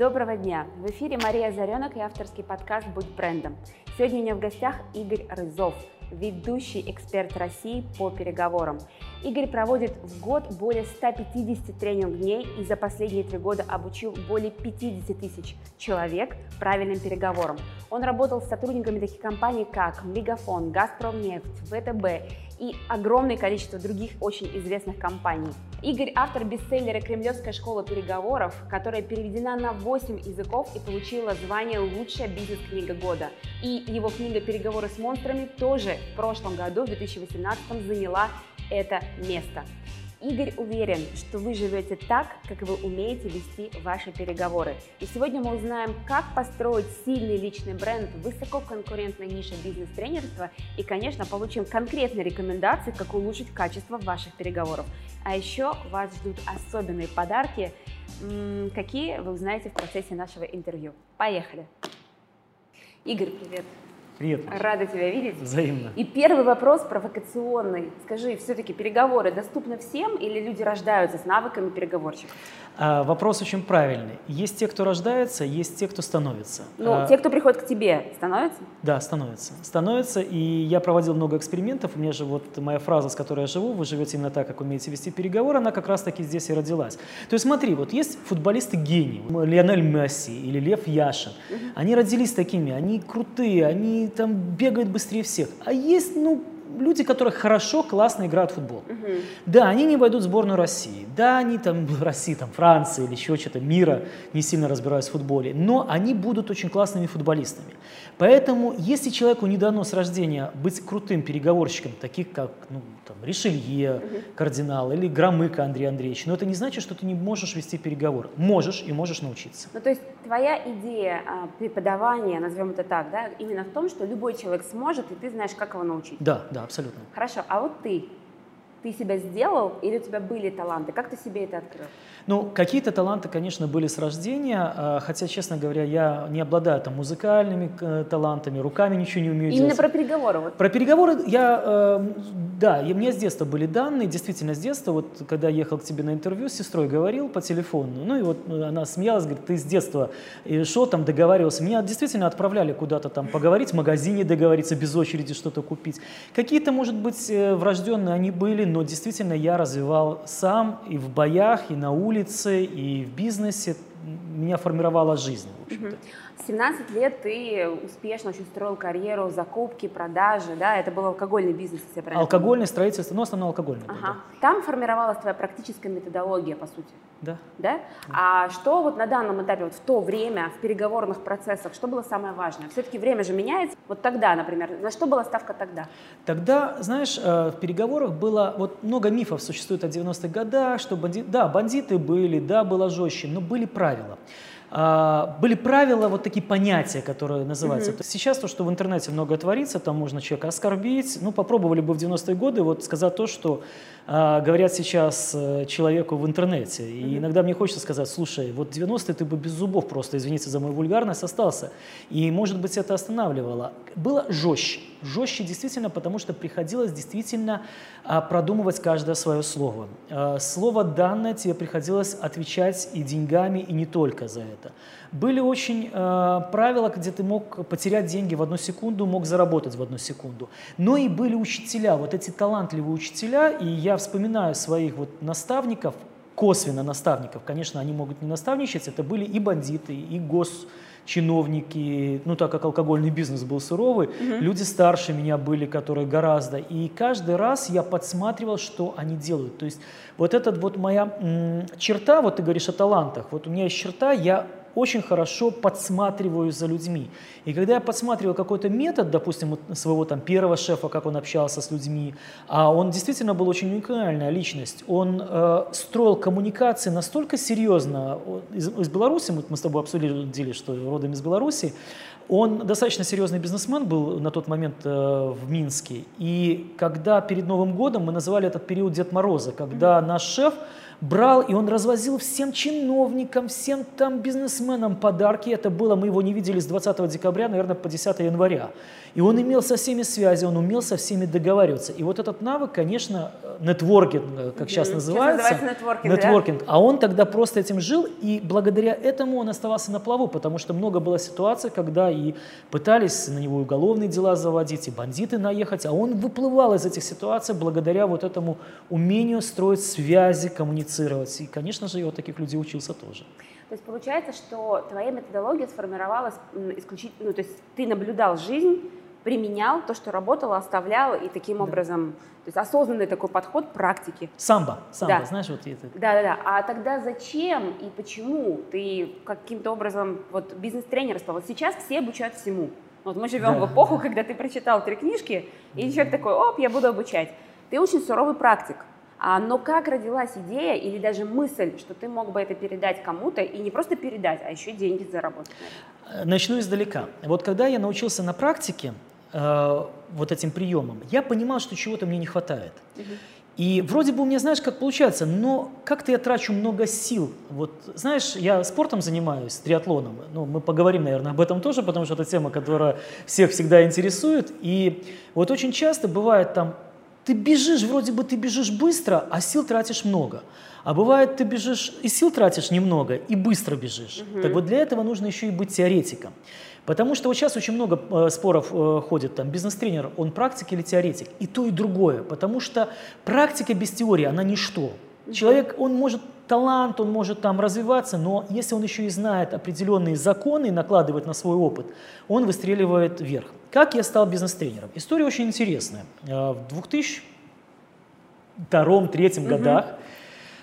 Доброго дня! В эфире Мария Заренок и авторский подкаст «Будь брендом». Сегодня у меня в гостях Игорь Рызов, ведущий эксперт России по переговорам. Игорь проводит в год более 150 тренинг-дней и за последние три года обучил более 50 тысяч человек правильным переговорам. Он работал с сотрудниками таких компаний, как Мегафон, Газпромнефть, ВТБ и огромное количество других очень известных компаний. Игорь – автор бестселлера «Кремлевская школа переговоров», которая переведена на 8 языков и получила звание «Лучшая бизнес-книга года». И его книга «Переговоры с монстрами» тоже в прошлом году, в 2018, заняла это место. Игорь уверен, что вы живете так, как вы умеете вести ваши переговоры. И сегодня мы узнаем, как построить сильный личный бренд в высококонкурентной нише бизнес-тренерства и, конечно, получим конкретные рекомендации, как улучшить качество ваших переговоров. А еще вас ждут особенные подарки, какие вы узнаете в процессе нашего интервью. Поехали! Игорь, привет! Привет. Рада тебя видеть. Взаимно. И первый вопрос провокационный. Скажи, все-таки переговоры доступны всем или люди рождаются с навыками переговорщиков? А, вопрос очень правильный. Есть те, кто рождается, есть те, кто становится. Ну, а, те, кто приходит к тебе, становятся? Да, становятся. Становятся, и я проводил много экспериментов. У меня же вот моя фраза, с которой я живу, вы живете именно так, как умеете вести переговоры, она как раз-таки здесь и родилась. То есть смотри, вот есть футболисты-гении, Лионель Месси или Лев Яшин. Угу. Они родились такими, они крутые, они там бегают быстрее всех. А есть, ну, люди, которые хорошо, классно играют в футбол. Угу. Да, они не войдут в сборную России. Да, они там России, там Франции или еще что-то мира не сильно разбираются в футболе. Но они будут очень классными футболистами. Поэтому, если человеку не дано с рождения быть крутым переговорщиком, таких как ну, там, Ришелье, угу. кардинал или Громыко Андрей Андреевич, но это не значит, что ты не можешь вести переговоры. Можешь и можешь научиться. Ну, то есть твоя идея а, преподавания, назовем это так, да, именно в том, что любой человек сможет, и ты знаешь, как его научить. Да, да, абсолютно. Хорошо, а вот ты, ты себя сделал или у тебя были таланты? Как ты себе это открыл? Ну, какие-то таланты, конечно, были с рождения, а, хотя, честно говоря, я не обладаю там музыкальными э, талантами, руками ничего не умею Именно делать. про переговоры? Вот. Про переговоры я, э, да, и мне с детства были данные, действительно с детства, вот когда ехал к тебе на интервью, с сестрой говорил по телефону, ну и вот э, она смеялась, говорит, ты с детства шел там, договаривался, меня действительно отправляли куда-то там поговорить, в магазине договориться, без очереди что-то купить. Какие-то, может быть, врожденные они были, но действительно я развивал сам и в боях, и на улице, и в бизнесе. Меня формировала жизнь, в общем-то. 17 лет ты успешно очень строил карьеру, закупки, продажи, да, это был алкогольный бизнес, если я правильно Алкогольное строительство, но основном алкогольное. Ага. Да. Там формировалась твоя практическая методология, по сути. Да. Да? да. А что вот на данном этапе, вот в то время, в переговорных процессах, что было самое важное? Все-таки время же меняется. Вот тогда, например, на что была ставка тогда? Тогда, знаешь, э, в переговорах было, вот много мифов существует о 90-х годах, что банди... да, бандиты были, да, было жестче, но были правила. А, были правила, вот такие понятия, которые называются. Mm-hmm. Сейчас то, что в интернете много творится, там можно человека оскорбить. Ну, попробовали бы в 90-е годы вот сказать то, что говорят сейчас э, человеку в интернете. И mm-hmm. иногда мне хочется сказать, слушай, вот 90-е ты бы без зубов просто, извините за мою вульгарность, остался. И, может быть, это останавливало. Было жестче. Жестче действительно, потому что приходилось действительно а, продумывать каждое свое слово. А, слово данное тебе приходилось отвечать и деньгами, и не только за это. Были очень правила, где ты мог потерять деньги в одну секунду, мог заработать в одну секунду. Но и были учителя, вот эти талантливые учителя, и я вспоминаю своих вот наставников, косвенно наставников, конечно, они могут не наставничать, это были и бандиты, и гос чиновники, ну так как алкогольный бизнес был суровый, угу. люди старше меня были, которые гораздо. И каждый раз я подсматривал, что они делают. То есть вот эта вот моя черта, вот ты говоришь о талантах, вот у меня есть черта, я очень хорошо подсматриваю за людьми. И когда я подсматривал какой-то метод, допустим, своего там первого шефа, как он общался с людьми, а он действительно был очень уникальная личность, он э, строил коммуникации настолько серьезно. Из, из Беларуси, мы, мы с тобой обсудили, что родом из Беларуси, он достаточно серьезный бизнесмен был на тот момент э, в Минске. И когда перед Новым годом мы называли этот период Дед Мороза, когда наш шеф брал, и он развозил всем чиновникам, всем там бизнесменам подарки. Это было, мы его не видели с 20 декабря, наверное, по 10 января. И он имел со всеми связи, он умел со всеми договариваться. И вот этот навык, конечно, нетворкинг, э, как сейчас называется. Сейчас называется нетворкинг, нетворкинг. Да? А он тогда просто этим жил, и благодаря этому он оставался на плаву, потому что много было ситуаций, когда и пытались на него уголовные дела заводить, и бандиты наехать, а он выплывал из этих ситуаций благодаря вот этому умению строить связи, коммуницировать. И, конечно же, я от таких людей учился тоже. То есть получается, что твоя методология сформировалась исключительно, ну, то есть ты наблюдал жизнь, применял то, что работало, оставлял, и таким да. образом, то есть осознанный такой подход практики. Самбо, самбо, да. знаешь, вот это. Да, да, да. А тогда зачем и почему ты каким-то образом, вот бизнес-тренер стал? Вот сейчас все обучают всему. Вот мы живем да, в эпоху, да. когда ты прочитал три книжки, и человек такой, оп, я буду обучать. Ты очень суровый практик. А, но как родилась идея или даже мысль, что ты мог бы это передать кому-то и не просто передать, а еще деньги заработать? Начну издалека. Вот когда я научился на практике э, вот этим приемам, я понимал, что чего-то мне не хватает. Угу. И вроде бы у меня, знаешь, как получается, но как-то я трачу много сил. Вот, знаешь, я спортом занимаюсь, триатлоном. Ну, мы поговорим, наверное, об этом тоже, потому что это тема, которая всех всегда интересует. И вот очень часто бывает там ты бежишь, вроде бы ты бежишь быстро, а сил тратишь много. А бывает, ты бежишь и сил тратишь немного, и быстро бежишь. Угу. Так вот для этого нужно еще и быть теоретиком. Потому что вот сейчас очень много э, споров э, ходит, там, бизнес-тренер, он практик или теоретик? И то, и другое. Потому что практика без теории, она ничто. Человек, он может талант, он может там развиваться, но если он еще и знает определенные законы и накладывает на свой опыт, он выстреливает вверх. Как я стал бизнес-тренером? История очень интересная. Э, в 2002-2003 годах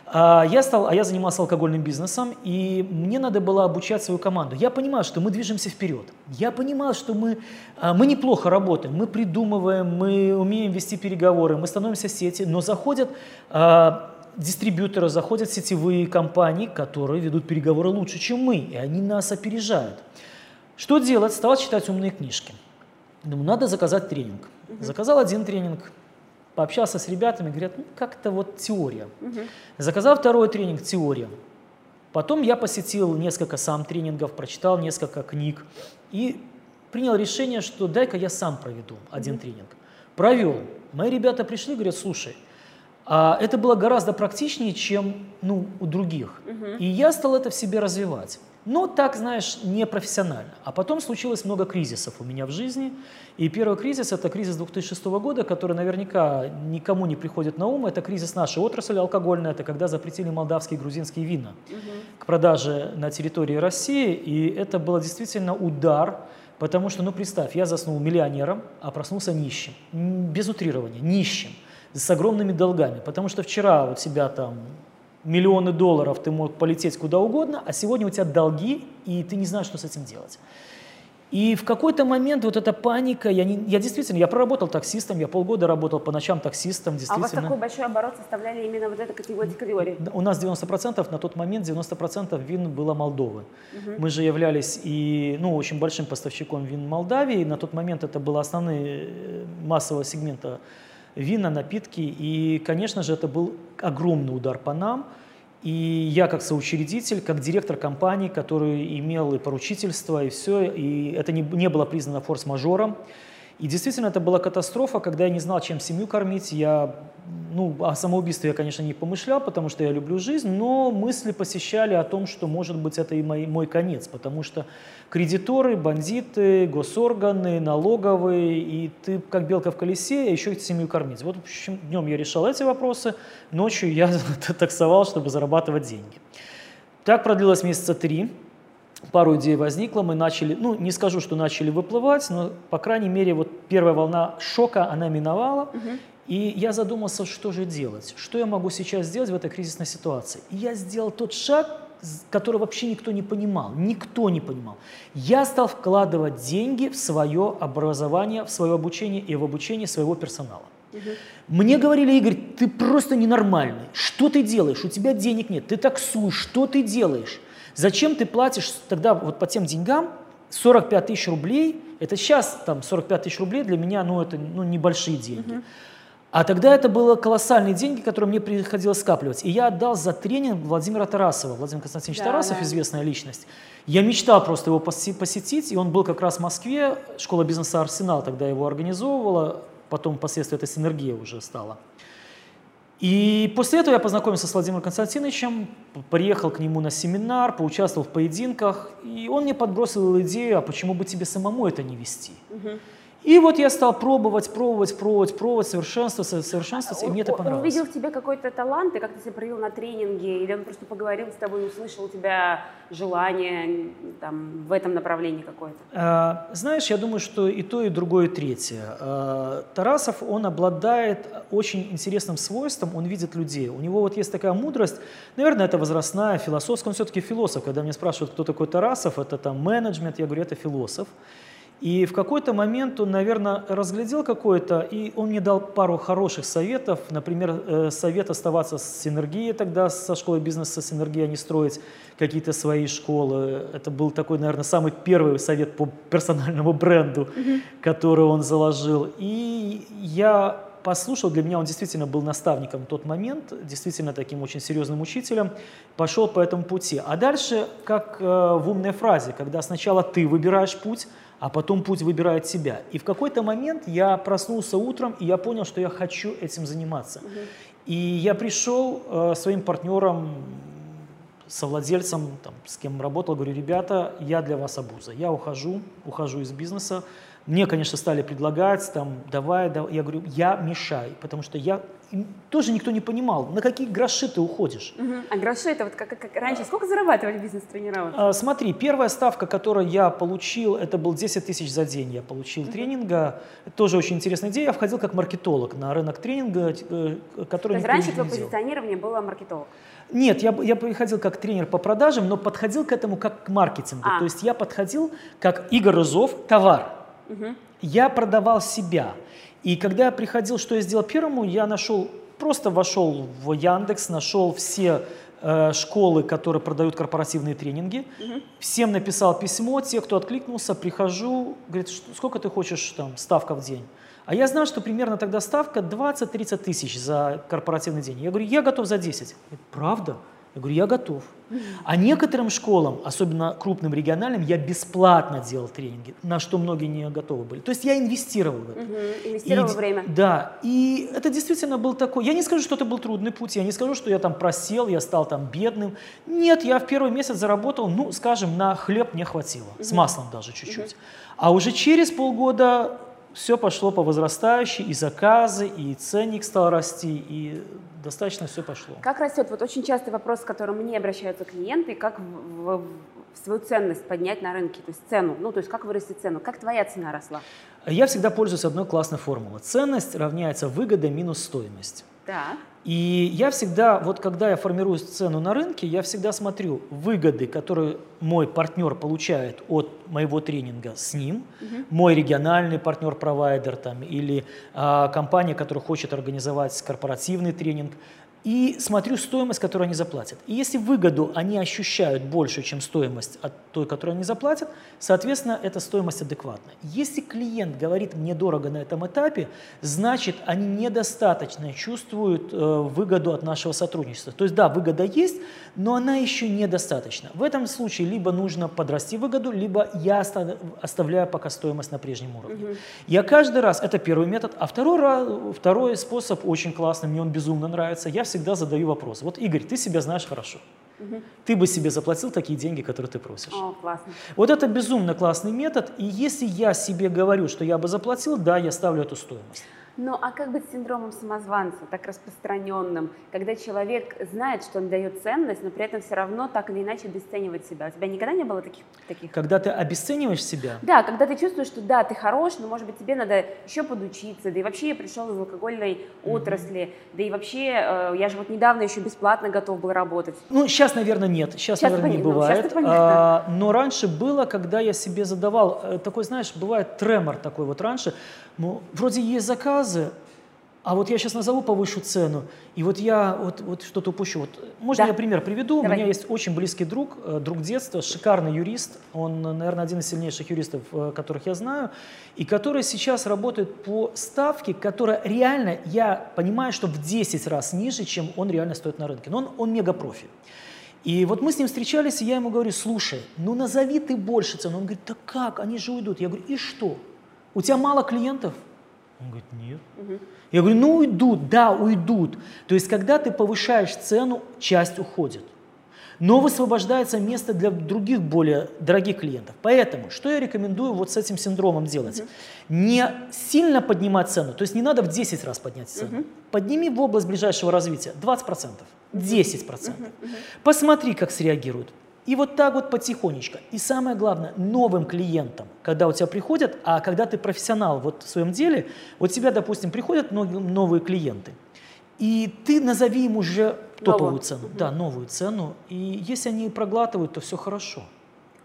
а, я, стал, а я занимался алкогольным бизнесом, и мне надо было обучать свою команду. Я понимал, что мы движемся вперед. Я понимал, что мы, а, мы неплохо работаем, мы придумываем, мы умеем вести переговоры, мы становимся сети, но заходят а, дистрибьюторы, заходят сетевые компании, которые ведут переговоры лучше, чем мы, и они нас опережают. Что делать? Стал читать умные книжки. Думаю, надо заказать тренинг. Заказал один тренинг, пообщался с ребятами, говорят, ну как-то вот теория. Угу. Заказал второй тренинг, теория. Потом я посетил несколько сам тренингов, прочитал несколько книг и принял решение, что дай-ка я сам проведу один угу. тренинг. Провел. Мои ребята пришли, говорят, слушай, а это было гораздо практичнее, чем ну, у других. Угу. И я стал это в себе развивать. Но так, знаешь, не профессионально. А потом случилось много кризисов у меня в жизни. И первый кризис – это кризис 2006 года, который наверняка никому не приходит на ум. Это кризис нашей отрасли алкогольной. Это когда запретили молдавские и грузинские вина угу. к продаже на территории России. И это было действительно удар, потому что, ну представь, я заснул миллионером, а проснулся нищим. Без утрирования, нищим с огромными долгами, потому что вчера у тебя там миллионы долларов, ты мог полететь куда угодно, а сегодня у тебя долги, и ты не знаешь, что с этим делать. И в какой-то момент вот эта паника, я, не, я действительно, я проработал таксистом, я полгода работал по ночам таксистом, действительно. А у вас такой большой оборот составляли именно вот эта категория? категории? У нас 90%, на тот момент 90% вин было Молдовы. Угу. Мы же являлись и, ну, очень большим поставщиком вин Молдавии, на тот момент это было основные э, массового сегмента вина, напитки. И, конечно же, это был огромный удар по нам. И я как соучредитель, как директор компании, который имел и поручительство, и все, и это не, не было признано форс-мажором. И действительно, это была катастрофа, когда я не знал, чем семью кормить. Я, ну, о самоубийстве я, конечно, не помышлял, потому что я люблю жизнь, но мысли посещали о том, что, может быть, это и мой, мой конец, потому что кредиторы, бандиты, госорганы, налоговые, и ты как белка в колесе, а еще и семью кормить. Вот, в общем, днем я решал эти вопросы, ночью я таксовал, чтобы зарабатывать деньги. Так продлилось месяца три пару идей возникло, мы начали, ну, не скажу, что начали выплывать, но, по крайней мере, вот первая волна шока, она миновала, угу. и я задумался, что же делать, что я могу сейчас сделать в этой кризисной ситуации. И я сделал тот шаг, который вообще никто не понимал, никто не понимал. Я стал вкладывать деньги в свое образование, в свое обучение и в обучение своего персонала. Угу. Мне говорили, Игорь, ты просто ненормальный. Что ты делаешь? У тебя денег нет. Ты таксуешь. Что ты делаешь? Зачем ты платишь тогда вот по тем деньгам 45 тысяч рублей? Это сейчас там 45 тысяч рублей для меня, ну это ну, небольшие деньги. Угу. А тогда это было колоссальные деньги, которые мне приходилось скапливать. И я отдал за тренинг Владимира Тарасова. Владимир Константинович да, Тарасов, да. известная личность. Я мечтал просто его посетить, и он был как раз в Москве. Школа бизнеса «Арсенал» тогда его организовывала. Потом впоследствии эта синергия уже стала. И после этого я познакомился с Владимиром Константиновичем, приехал к нему на семинар, поучаствовал в поединках, и он мне подбросил идею, а почему бы тебе самому это не вести? Угу. И вот я стал пробовать, пробовать, пробовать, пробовать, совершенствоваться, совершенствоваться, и мне это понравилось. Он увидел в тебе какой-то талант, и как ты себя проявил на тренинге, или он просто поговорил с тобой, услышал у тебя желание там, в этом направлении какое-то? А, знаешь, я думаю, что и то, и другое, и третье. А, Тарасов, он обладает очень интересным свойством, он видит людей. У него вот есть такая мудрость, наверное, это возрастная, философская, он все-таки философ. Когда меня спрашивают, кто такой Тарасов, это там менеджмент, я говорю, это философ. И в какой-то момент он, наверное, разглядел какое-то, и он мне дал пару хороших советов. Например, э, совет оставаться с синергией тогда, со школой бизнеса синергии, а не строить какие-то свои школы. Это был такой, наверное, самый первый совет по персональному бренду, mm-hmm. который он заложил. И я послушал, для меня он действительно был наставником в тот момент, действительно таким очень серьезным учителем, пошел по этому пути. А дальше, как э, в умной фразе, когда сначала ты выбираешь путь, а потом путь выбирает себя. И в какой-то момент я проснулся утром, и я понял, что я хочу этим заниматься. Угу. И я пришел э, своим партнерам, совладельцам, там, с кем работал, говорю, ребята, я для вас обуза, я ухожу, ухожу из бизнеса, мне, конечно, стали предлагать, там, давай, давай. Я говорю, я мешай, потому что я тоже никто не понимал, на какие гроши ты уходишь. Угу. А гроши это вот как, как раньше. Сколько зарабатывали бизнес-тренировать? А, смотри, первая ставка, которую я получил, это был 10 тысяч за день. Я получил угу. тренинга. Это тоже очень интересная идея. Я входил как маркетолог на рынок тренинга, э, который То есть раньше твое позиционирование было маркетолог? Нет, я, я приходил как тренер по продажам, но подходил к этому как к маркетингу. А. То есть я подходил как Игорь Рызов, товар. Угу. Я продавал себя. И когда я приходил, что я сделал первому, я нашел, просто вошел в Яндекс, нашел все э, школы, которые продают корпоративные тренинги, угу. всем написал письмо, те, кто откликнулся, прихожу, говорит, сколько ты хочешь там ставка в день? А я знал, что примерно тогда ставка 20-30 тысяч за корпоративный день. Я говорю, я готов за 10. Говорит, правда? Я говорю, я готов. А некоторым школам, особенно крупным региональным, я бесплатно делал тренинги, на что многие не готовы были. То есть я инвестировал в это. Угу, инвестировал и, время. Да, и это действительно был такой, я не скажу, что это был трудный путь, я не скажу, что я там просел, я стал там бедным. Нет, я в первый месяц заработал, ну, скажем, на хлеб мне хватило, угу. с маслом даже чуть-чуть. Угу. А уже через полгода все пошло по возрастающей, и заказы, и ценник стал расти, и достаточно все пошло. Как растет? Вот очень частый вопрос, с которым мне обращаются клиенты, как в, в свою ценность поднять на рынке, то есть цену, ну то есть как вырастить цену, как твоя цена росла? Я всегда пользуюсь одной классной формулой. Ценность равняется выгода минус стоимость. Да. И я всегда, вот когда я формирую цену на рынке, я всегда смотрю выгоды, которые мой партнер получает от моего тренинга с ним, угу. мой региональный партнер-провайдер там, или а, компания, которая хочет организовать корпоративный тренинг, и смотрю стоимость, которую они заплатят. И если выгоду они ощущают больше, чем стоимость от той, которую они заплатят, соответственно, эта стоимость адекватна. Если клиент говорит «мне дорого на этом этапе», значит, они недостаточно чувствуют э, выгоду от нашего сотрудничества. То есть да, выгода есть, но она еще недостаточна. В этом случае либо нужно подрасти выгоду, либо я оставляю пока стоимость на прежнем уровне. Угу. Я каждый раз, это первый метод, а второй, второй способ очень классный, мне он безумно нравится, я всегда задаю вопрос. Вот, Игорь, ты себя знаешь хорошо. Угу. Ты бы себе заплатил такие деньги, которые ты просишь. О, классно. Вот это безумно классный метод. И если я себе говорю, что я бы заплатил, да, я ставлю эту стоимость. Ну, а как быть с синдромом самозванца, так распространенным, когда человек знает, что он дает ценность, но при этом все равно так или иначе обесценивает себя? У тебя никогда не было таких? таких? Когда ты обесцениваешь себя? Да, когда ты чувствуешь, что да, ты хорош, но, может быть, тебе надо еще подучиться, да и вообще я пришел из алкогольной mm-hmm. отрасли, да и вообще э, я же вот недавно еще бесплатно готов был работать. Ну, сейчас, наверное, нет, сейчас, сейчас наверное, не ну, бывает. Ну, а, но раньше было, когда я себе задавал, э, такой, знаешь, бывает тремор такой вот раньше, ну, вроде есть заказ, заказы, а вот я сейчас назову повышу цену, и вот я вот, вот что-то упущу. Вот, можно да. я пример приведу? Давай. У меня есть очень близкий друг, э, друг детства, шикарный юрист. Он, наверное, один из сильнейших юристов, э, которых я знаю, и который сейчас работает по ставке, которая реально, я понимаю, что в 10 раз ниже, чем он реально стоит на рынке. Но он, он мега-профи. И вот мы с ним встречались, и я ему говорю, слушай, ну назови ты больше цену. Он говорит, да как, они же уйдут. Я говорю, и что? У тебя мало клиентов? Он говорит, нет. Угу. Я говорю, ну уйдут, да, уйдут. То есть, когда ты повышаешь цену, часть уходит. Но высвобождается место для других более дорогих клиентов. Поэтому, что я рекомендую вот с этим синдромом делать? Угу. Не сильно поднимать цену, то есть не надо в 10 раз поднять цену. Угу. Подними в область ближайшего развития 20%, 10%. Угу. Посмотри, как среагируют. И вот так вот потихонечку. И самое главное, новым клиентам, когда у тебя приходят, а когда ты профессионал вот в своем деле, вот тебя, допустим, приходят новые клиенты, и ты назови им уже топовую Новую. цену. Угу. Да, новую цену. И если они проглатывают, то все хорошо.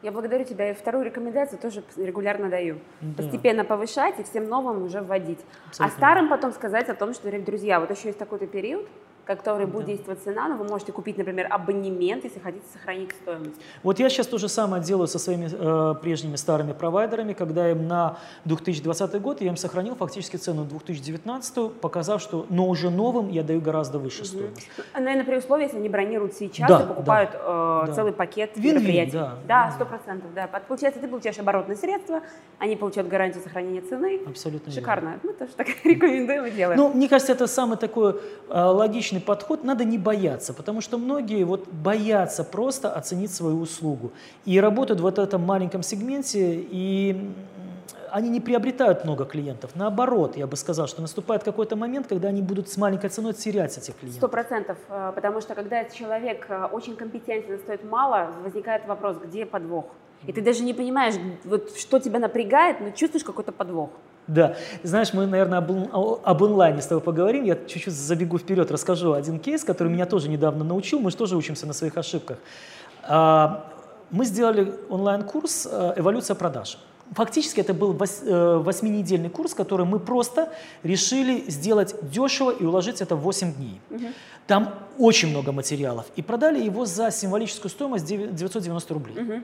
Я благодарю тебя. И вторую рекомендацию тоже регулярно даю. Да. Постепенно повышать и всем новым уже вводить. А Абсолютно. А старым потом сказать о том, что, друзья, вот еще есть такой-то период, который будет да. действовать цена, но вы можете купить, например, абонемент, если хотите сохранить стоимость. Вот я сейчас то же самое делаю со своими э, прежними старыми провайдерами, когда им на 2020 год я им сохранил фактически цену 2019, показав, что, но уже новым я даю гораздо выше угу. стоимость. Наверное, при условии, если они бронируют сейчас да, и покупают да, э, да. целый пакет Вин -вин, мероприятий. Да, сто процентов, да. Получается, ты получаешь оборотные средства, они получают гарантию сохранения цены. Абсолютно Шикарно. Верно. Мы тоже так рекомендуем и делаем. Ну, мне кажется, это самый такой э, логичный личный подход надо не бояться, потому что многие вот боятся просто оценить свою услугу и работают в этом маленьком сегменте, и они не приобретают много клиентов. Наоборот, я бы сказал, что наступает какой-то момент, когда они будут с маленькой ценой терять этих клиентов. Сто процентов, э, потому что когда человек э, очень компетентен, стоит мало, возникает вопрос, где подвох. И ты даже не понимаешь, вот, что тебя напрягает, но чувствуешь какой-то подвох. Да. Знаешь, мы, наверное, об, об онлайне с тобой поговорим. Я чуть-чуть забегу вперед, расскажу один кейс, который меня тоже недавно научил. Мы же тоже учимся на своих ошибках. А, мы сделали онлайн-курс э, «Эволюция продаж». Фактически это был э, восьминедельный курс, который мы просто решили сделать дешево и уложить это в 8 дней. Угу. Там очень много материалов. И продали его за символическую стоимость 990 рублей. Угу.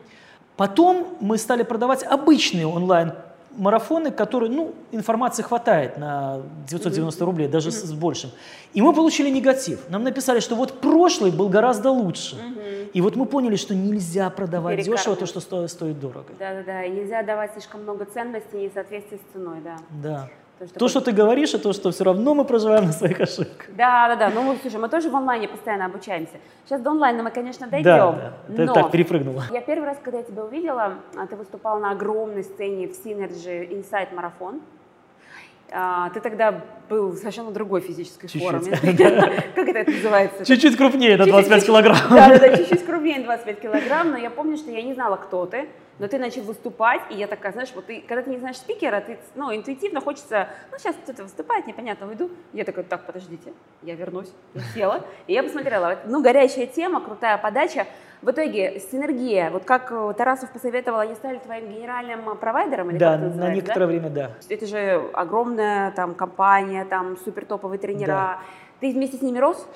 Потом мы стали продавать обычные онлайн марафоны, которые, ну, информации хватает на 990 рублей, даже с, с большим. И мы получили негатив. Нам написали, что вот прошлый был гораздо лучше. И вот мы поняли, что нельзя продавать дешево то, что стоит, стоит дорого. Да-да-да, нельзя давать слишком много ценностей и в соответствии с ценой, да. Да. То, что, то, что ты говоришь, и то, что все равно мы проживаем на своих ошибках. Да, да, да. Ну, слушай, мы тоже в онлайне постоянно обучаемся. Сейчас до онлайна мы, конечно, дойдем. Да, да. Ты но так перепрыгнула. Я первый раз, когда я тебя увидела, а, ты выступал на огромной сцене в Synergy Insight Marathon. А, ты тогда был совершенно другой физической форме. Как это называется? Чуть-чуть крупнее, на 25 килограмм. Да, да, да, чуть-чуть крупнее 25 килограмм, но я помню, что я не знала, кто ты но ты начал выступать, и я такая, знаешь, вот ты, когда ты не знаешь спикера, ты, ну, интуитивно хочется, ну, сейчас кто-то выступает, непонятно, уйду. Я такая, так, подождите, я вернусь, я села, и я посмотрела, ну, горячая тема, крутая подача. В итоге синергия, вот как э, Тарасов посоветовал, они стали твоим генеральным провайдером? Или да, на некоторое да? время, да. Это же огромная там компания, там супер топовые тренера. Да. Ты вместе с ними рос?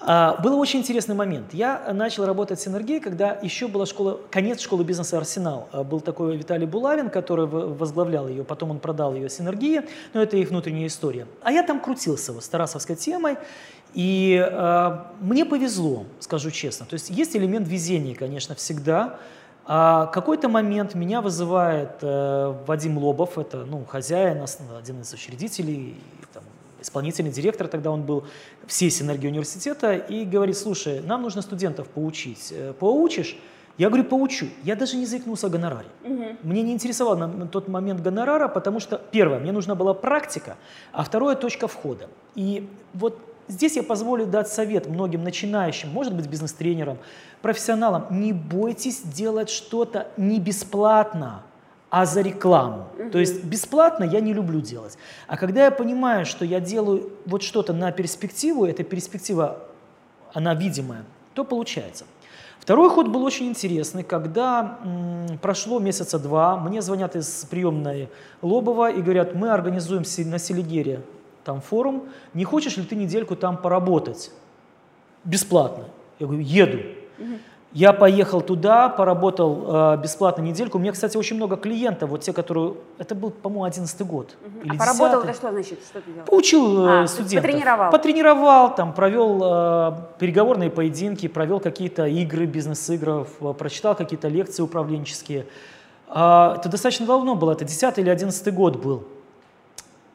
А, был очень интересный момент. Я начал работать с Энергией, когда еще была школа, конец школы бизнеса «Арсенал». А, был такой Виталий Булавин, который возглавлял ее, потом он продал ее с Энергии, но это их внутренняя история. А я там крутился вот, с тарасовской темой, и э, мне повезло, скажу честно. То есть есть элемент везения, конечно, всегда. А какой-то момент меня вызывает э, Вадим Лобов, это ну, хозяин, один из учредителей, там, исполнительный директор, тогда он был всей синергии университета, и говорит, слушай, нам нужно студентов поучить. Э, поучишь? Я говорю, поучу. Я даже не заикнулся о гонораре. Угу. Мне не интересовал на, на тот момент гонорара, потому что, первое, мне нужна была практика, а второе – точка входа. И вот здесь я позволю дать совет многим начинающим, может быть, бизнес-тренерам, профессионалам. Не бойтесь делать что-то не бесплатно а за рекламу. Угу. То есть бесплатно я не люблю делать. А когда я понимаю, что я делаю вот что-то на перспективу, эта перспектива, она видимая, то получается. Второй ход был очень интересный, когда м, прошло месяца два, мне звонят из приемной Лобова и говорят, мы организуем на Селигере там форум, не хочешь ли ты недельку там поработать? Бесплатно. Я говорю, еду. Я поехал туда, поработал э, бесплатно недельку. У меня, кстати, очень много клиентов, вот те, которые... Это был, по-моему, одиннадцатый год. Угу. Или а поработал это что значит? Что ты делал? Поучил э, а, студентов. Потренировал? Потренировал, там, провел э, переговорные поединки, провел какие-то игры, бизнес-игры, прочитал какие-то лекции управленческие. Э, это достаточно давно было, это 10 или 11 год был.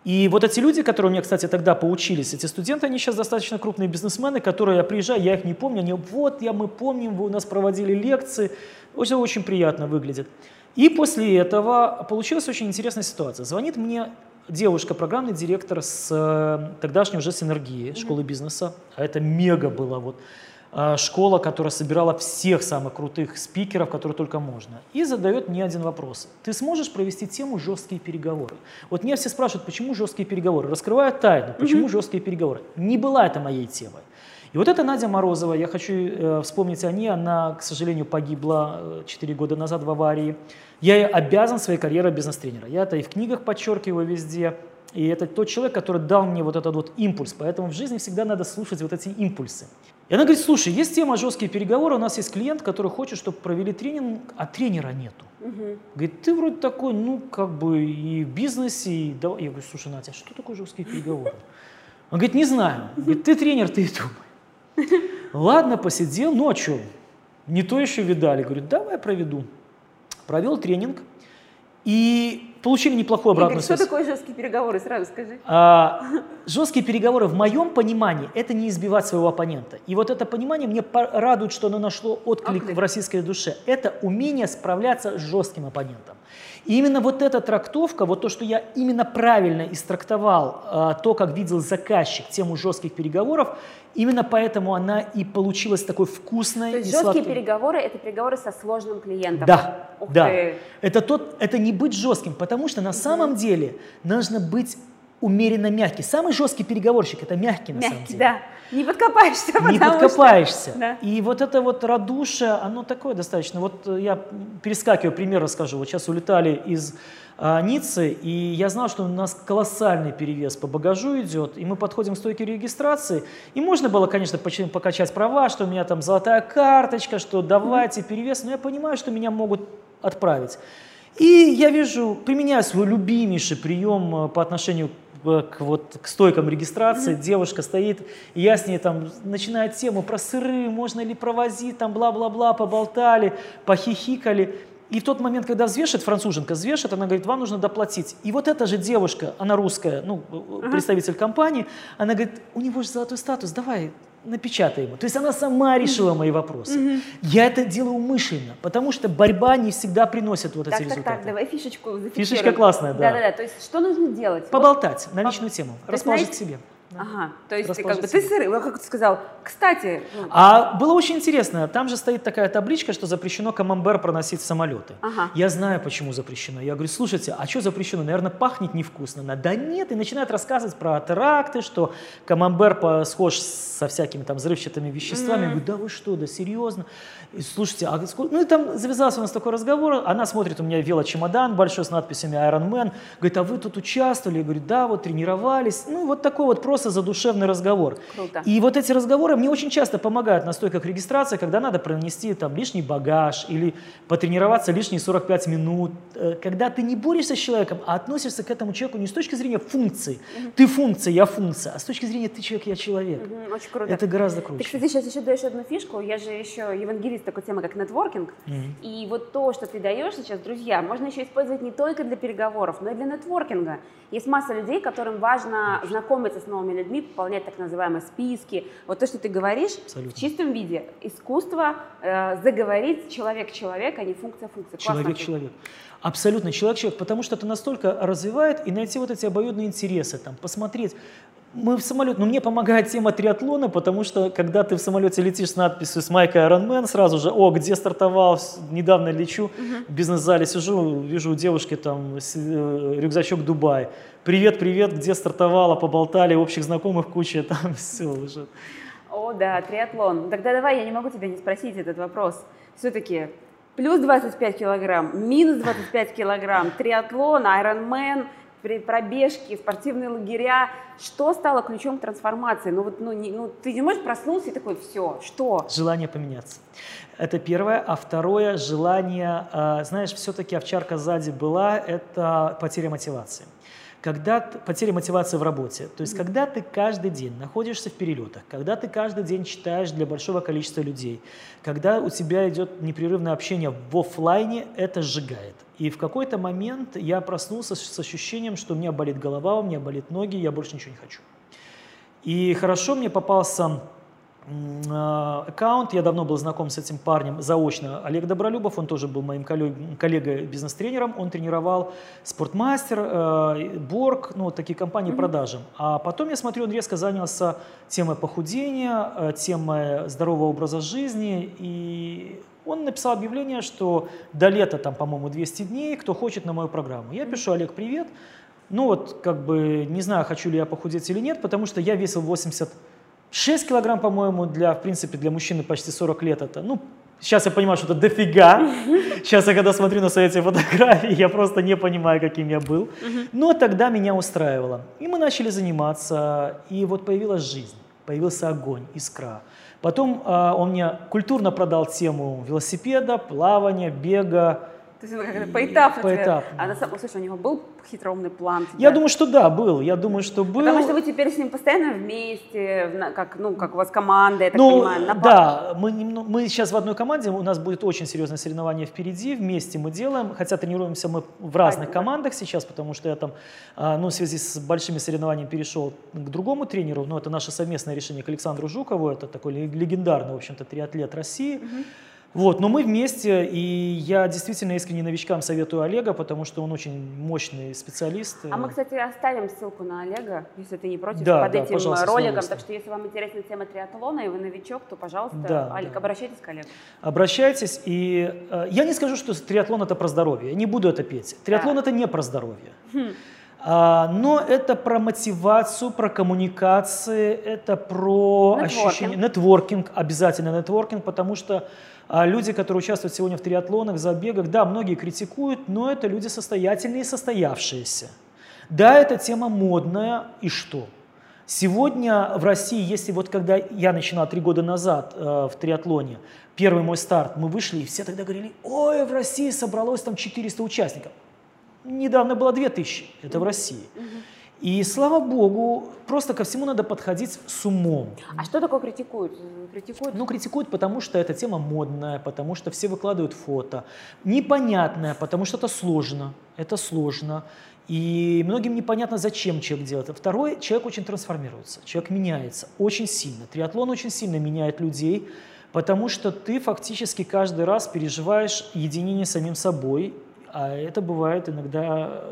И вот эти люди, которые у меня, кстати, тогда поучились, эти студенты, они сейчас достаточно крупные бизнесмены, которые я приезжаю, я их не помню, они вот, я, мы помним, вы у нас проводили лекции, очень, очень приятно выглядит. И после этого получилась очень интересная ситуация. Звонит мне девушка, программный директор с э, тогдашней уже синергии школы бизнеса, а это мега было вот школа, которая собирала всех самых крутых спикеров, которые только можно, и задает мне один вопрос. Ты сможешь провести тему «жесткие переговоры»? Вот меня все спрашивают, почему жесткие переговоры? Раскрываю тайну, почему mm-hmm. жесткие переговоры? Не была это моей темой. И вот эта Надя Морозова, я хочу э, вспомнить о ней, она, к сожалению, погибла э, 4 года назад в аварии. Я ей обязан своей карьерой бизнес-тренера. Я это и в книгах подчеркиваю везде. И это тот человек, который дал мне вот этот вот импульс. Поэтому в жизни всегда надо слушать вот эти импульсы. И она говорит, слушай, есть тема жесткие переговоры, у нас есть клиент, который хочет, чтобы провели тренинг, а тренера нету. Угу. Говорит, ты вроде такой, ну, как бы и в бизнесе, и да. Я говорю, слушай, Натя, а что такое жесткие переговоры? Он говорит, не знаю. Говорит, ты тренер, ты и думай. Ладно, посидел, ну а не то еще видали. Говорит, давай проведу. Провел тренинг, и получили неплохую обратную Игорь, связь. Что такое жесткие переговоры, сразу скажи. А, жесткие переговоры, в моем понимании, это не избивать своего оппонента. И вот это понимание мне радует, что оно нашло отклик okay. в российской душе. Это умение справляться с жестким оппонентом. И именно вот эта трактовка, вот то, что я именно правильно истрактовал, а, то, как видел заказчик тему жестких переговоров, именно поэтому она и получилась такой вкусной. То есть жесткие сладкой. переговоры – это переговоры со сложным клиентом? Да, Ух да. Ты. Это, тот, это не быть жестким, потому что на угу. самом деле нужно быть умеренно мягкий. Самый жесткий переговорщик – это мягкий, на мягкий, самом деле. да. Не подкопаешься, Не подкопаешься. Что, да. И вот это вот радушие, оно такое достаточно. Вот я перескакиваю, пример расскажу. Вот сейчас улетали из а, Ниццы, и я знал, что у нас колоссальный перевес по багажу идет, и мы подходим к стойке регистрации, и можно было, конечно, покачать права, что у меня там золотая карточка, что давайте перевес, но я понимаю, что меня могут отправить. И я вижу, применяю свой любимейший прием э, по отношению к, вот, к стойкам регистрации, mm-hmm. девушка стоит, и я с ней там начинаю тему про сыры, можно ли провозить, там бла-бла-бла, поболтали, похихикали. И в тот момент, когда взвешивает, француженка взвешивает, она говорит, вам нужно доплатить. И вот эта же девушка, она русская, ну, uh-huh. представитель компании, она говорит, у него же золотой статус, давай, напечатай ему. То есть она сама решила мои вопросы. Угу. Я это делаю умышленно, потому что борьба не всегда приносит вот так, эти так, результаты. Так, давай фишечку зафиксируем. Фишечка классная, да. Да-да-да, то есть что нужно делать? Поболтать вот. на личную тему, расположить к себе. Ага, то есть как бы, ты сырый, как ты сказал, кстати. Ну, а было очень интересно, там же стоит такая табличка, что запрещено камамбер проносить в самолеты. Ага. Я знаю, почему запрещено. Я говорю, слушайте, а что запрещено? Наверное, пахнет невкусно. Да нет, и начинают рассказывать про теракты, что камамбер схож со всякими там взрывчатыми веществами. Mm-hmm. Я говорю, да вы что, да серьезно? И, слушайте, а сколько... ну и там завязался у нас такой разговор, она смотрит, у меня велочемодан большой с надписями Iron Man, говорит, а вы тут участвовали? Я говорю, да, вот тренировались. Ну вот такой вот просто задушевный разговор. Круто. И вот эти разговоры мне очень часто помогают на стойках регистрации, когда надо пронести там лишний багаж или потренироваться лишние 45 минут, э, когда ты не борешься с человеком, а относишься к этому человеку не с точки зрения функции, угу. ты функция, я функция, а с точки зрения ты человек, я человек. Угу, очень круто. Это гораздо круче. Ты, кстати, сейчас еще даешь одну фишку, я же еще евангелист такой темы, как нетворкинг, угу. и вот то, что ты даешь сейчас, друзья, можно еще использовать не только для переговоров, но и для нетворкинга. Есть масса людей, которым важно знакомиться с новыми людьми, пополнять так называемые списки. Вот то, что ты говоришь, Абсолютно. в чистом виде. Искусство э, заговорить человек-человек, а не функция-функция. Человек-человек. Абсолютно человек-человек, потому что это настолько развивает и найти вот эти обоюдные интересы, там, посмотреть, мы в самолет, ну, мне помогает тема триатлона, потому что когда ты в самолете летишь с надписью с майкой Iron Man, сразу же, о, где стартовал, недавно лечу, uh-huh. в бизнес-зале сижу, вижу у девушки там э, рюкзачок Дубай. Привет, привет, где стартовала, поболтали, общих знакомых куча, там все уже. О, да, триатлон. Тогда давай, я не могу тебя не спросить этот вопрос. Все-таки плюс 25 килограмм, минус 25 килограмм, триатлон, Iron Man – пробежки, спортивные лагеря. Что стало ключом к трансформации? Ну вот, ну, не, ну ты не можешь проснуться и такой, все, что? Желание поменяться. Это первое. А второе, желание, э, знаешь, все-таки овчарка сзади была, это потеря мотивации когда потеря мотивации в работе. То есть, когда ты каждый день находишься в перелетах, когда ты каждый день читаешь для большого количества людей, когда у тебя идет непрерывное общение в офлайне, это сжигает. И в какой-то момент я проснулся с ощущением, что у меня болит голова, у меня болит ноги, я больше ничего не хочу. И хорошо мне попался аккаунт. Я давно был знаком с этим парнем заочно. Олег Добролюбов, он тоже был моим коллегой, бизнес-тренером. Он тренировал Спортмастер, э, Борг, ну, такие компании mm-hmm. продажам. А потом я смотрю, он резко занялся темой похудения, э, темой здорового образа жизни. И он написал объявление, что до лета, там, по-моему, 200 дней, кто хочет на мою программу. Я пишу, Олег, привет. Ну вот, как бы, не знаю, хочу ли я похудеть или нет, потому что я весил 80 6 килограмм, по-моему, для, в принципе, для мужчины почти 40 лет это, ну, сейчас я понимаю, что это дофига. Сейчас я когда смотрю на свои эти фотографии, я просто не понимаю, каким я был. Но тогда меня устраивало. И мы начали заниматься, и вот появилась жизнь, появился огонь, искра. Потом э, он мне культурно продал тему велосипеда, плавания, бега, то есть как поэтапно. Поэтапно. А на самом слушай, у него был хитроумный план? Я думаю, что да, был. Я думаю, что был. Потому что вы теперь с ним постоянно вместе, как, ну, как у вас команда, я так ну, понимаю. На да, мы, мы сейчас в одной команде, у нас будет очень серьезное соревнование впереди, вместе мы делаем, хотя тренируемся мы в разных Один, командах сейчас, потому что я там, а, ну, в связи с большими соревнованиями перешел к другому тренеру, но это наше совместное решение к Александру Жукову, это такой легендарный, в общем-то, триатлет России. Угу. Вот, но мы вместе, и я действительно искренне новичкам советую Олега, потому что он очень мощный специалист. А мы, кстати, оставим ссылку на Олега, если ты не против, да, под да, этим роликом. Так что, если вам интересна тема триатлона, и вы новичок, то, пожалуйста, да, Олег, да. обращайтесь к Олегу. Обращайтесь, и э, я не скажу, что триатлон это про здоровье, я не буду это петь. Триатлон да. это не про здоровье. Хм. А, но это про мотивацию, про коммуникации, это про нетворкинг. ощущение, нетворкинг, обязательно нетворкинг, потому что а люди, которые участвуют сегодня в триатлонах, забегах, да, многие критикуют, но это люди состоятельные и состоявшиеся. Да, эта тема модная, и что? Сегодня в России, если вот когда я начинал три года назад э, в триатлоне, первый мой старт, мы вышли, и все тогда говорили, ой, в России собралось там 400 участников. Недавно было 2000, это в России. И слава богу, просто ко всему надо подходить с умом. А что такое критикуют? критикуют? Ну, критикуют, потому что эта тема модная, потому что все выкладывают фото. Непонятная, потому что это сложно. Это сложно. И многим непонятно, зачем человек делает. А второй, человек очень трансформируется, человек меняется очень сильно. Триатлон очень сильно меняет людей, потому что ты фактически каждый раз переживаешь единение с самим собой, а это бывает иногда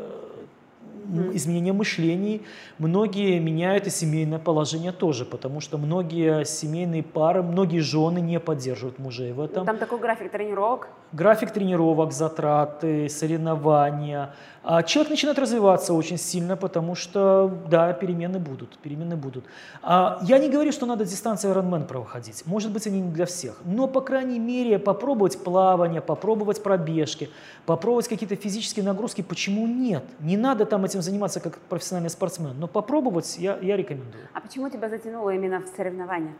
изменение мышлений. Многие меняют и семейное положение тоже, потому что многие семейные пары, многие жены не поддерживают мужей в этом. Там такой график тренировок? График тренировок, затраты, соревнования. А человек начинает развиваться очень сильно, потому что, да, перемены будут, перемены будут. А я не говорю, что надо дистанции Ironman проходить, может быть, они не для всех, но, по крайней мере, попробовать плавание, попробовать пробежки, попробовать какие-то физические нагрузки, почему нет? Не надо там этим заниматься как профессиональный спортсмен, но попробовать я, я рекомендую. А почему тебя затянуло именно в соревнования?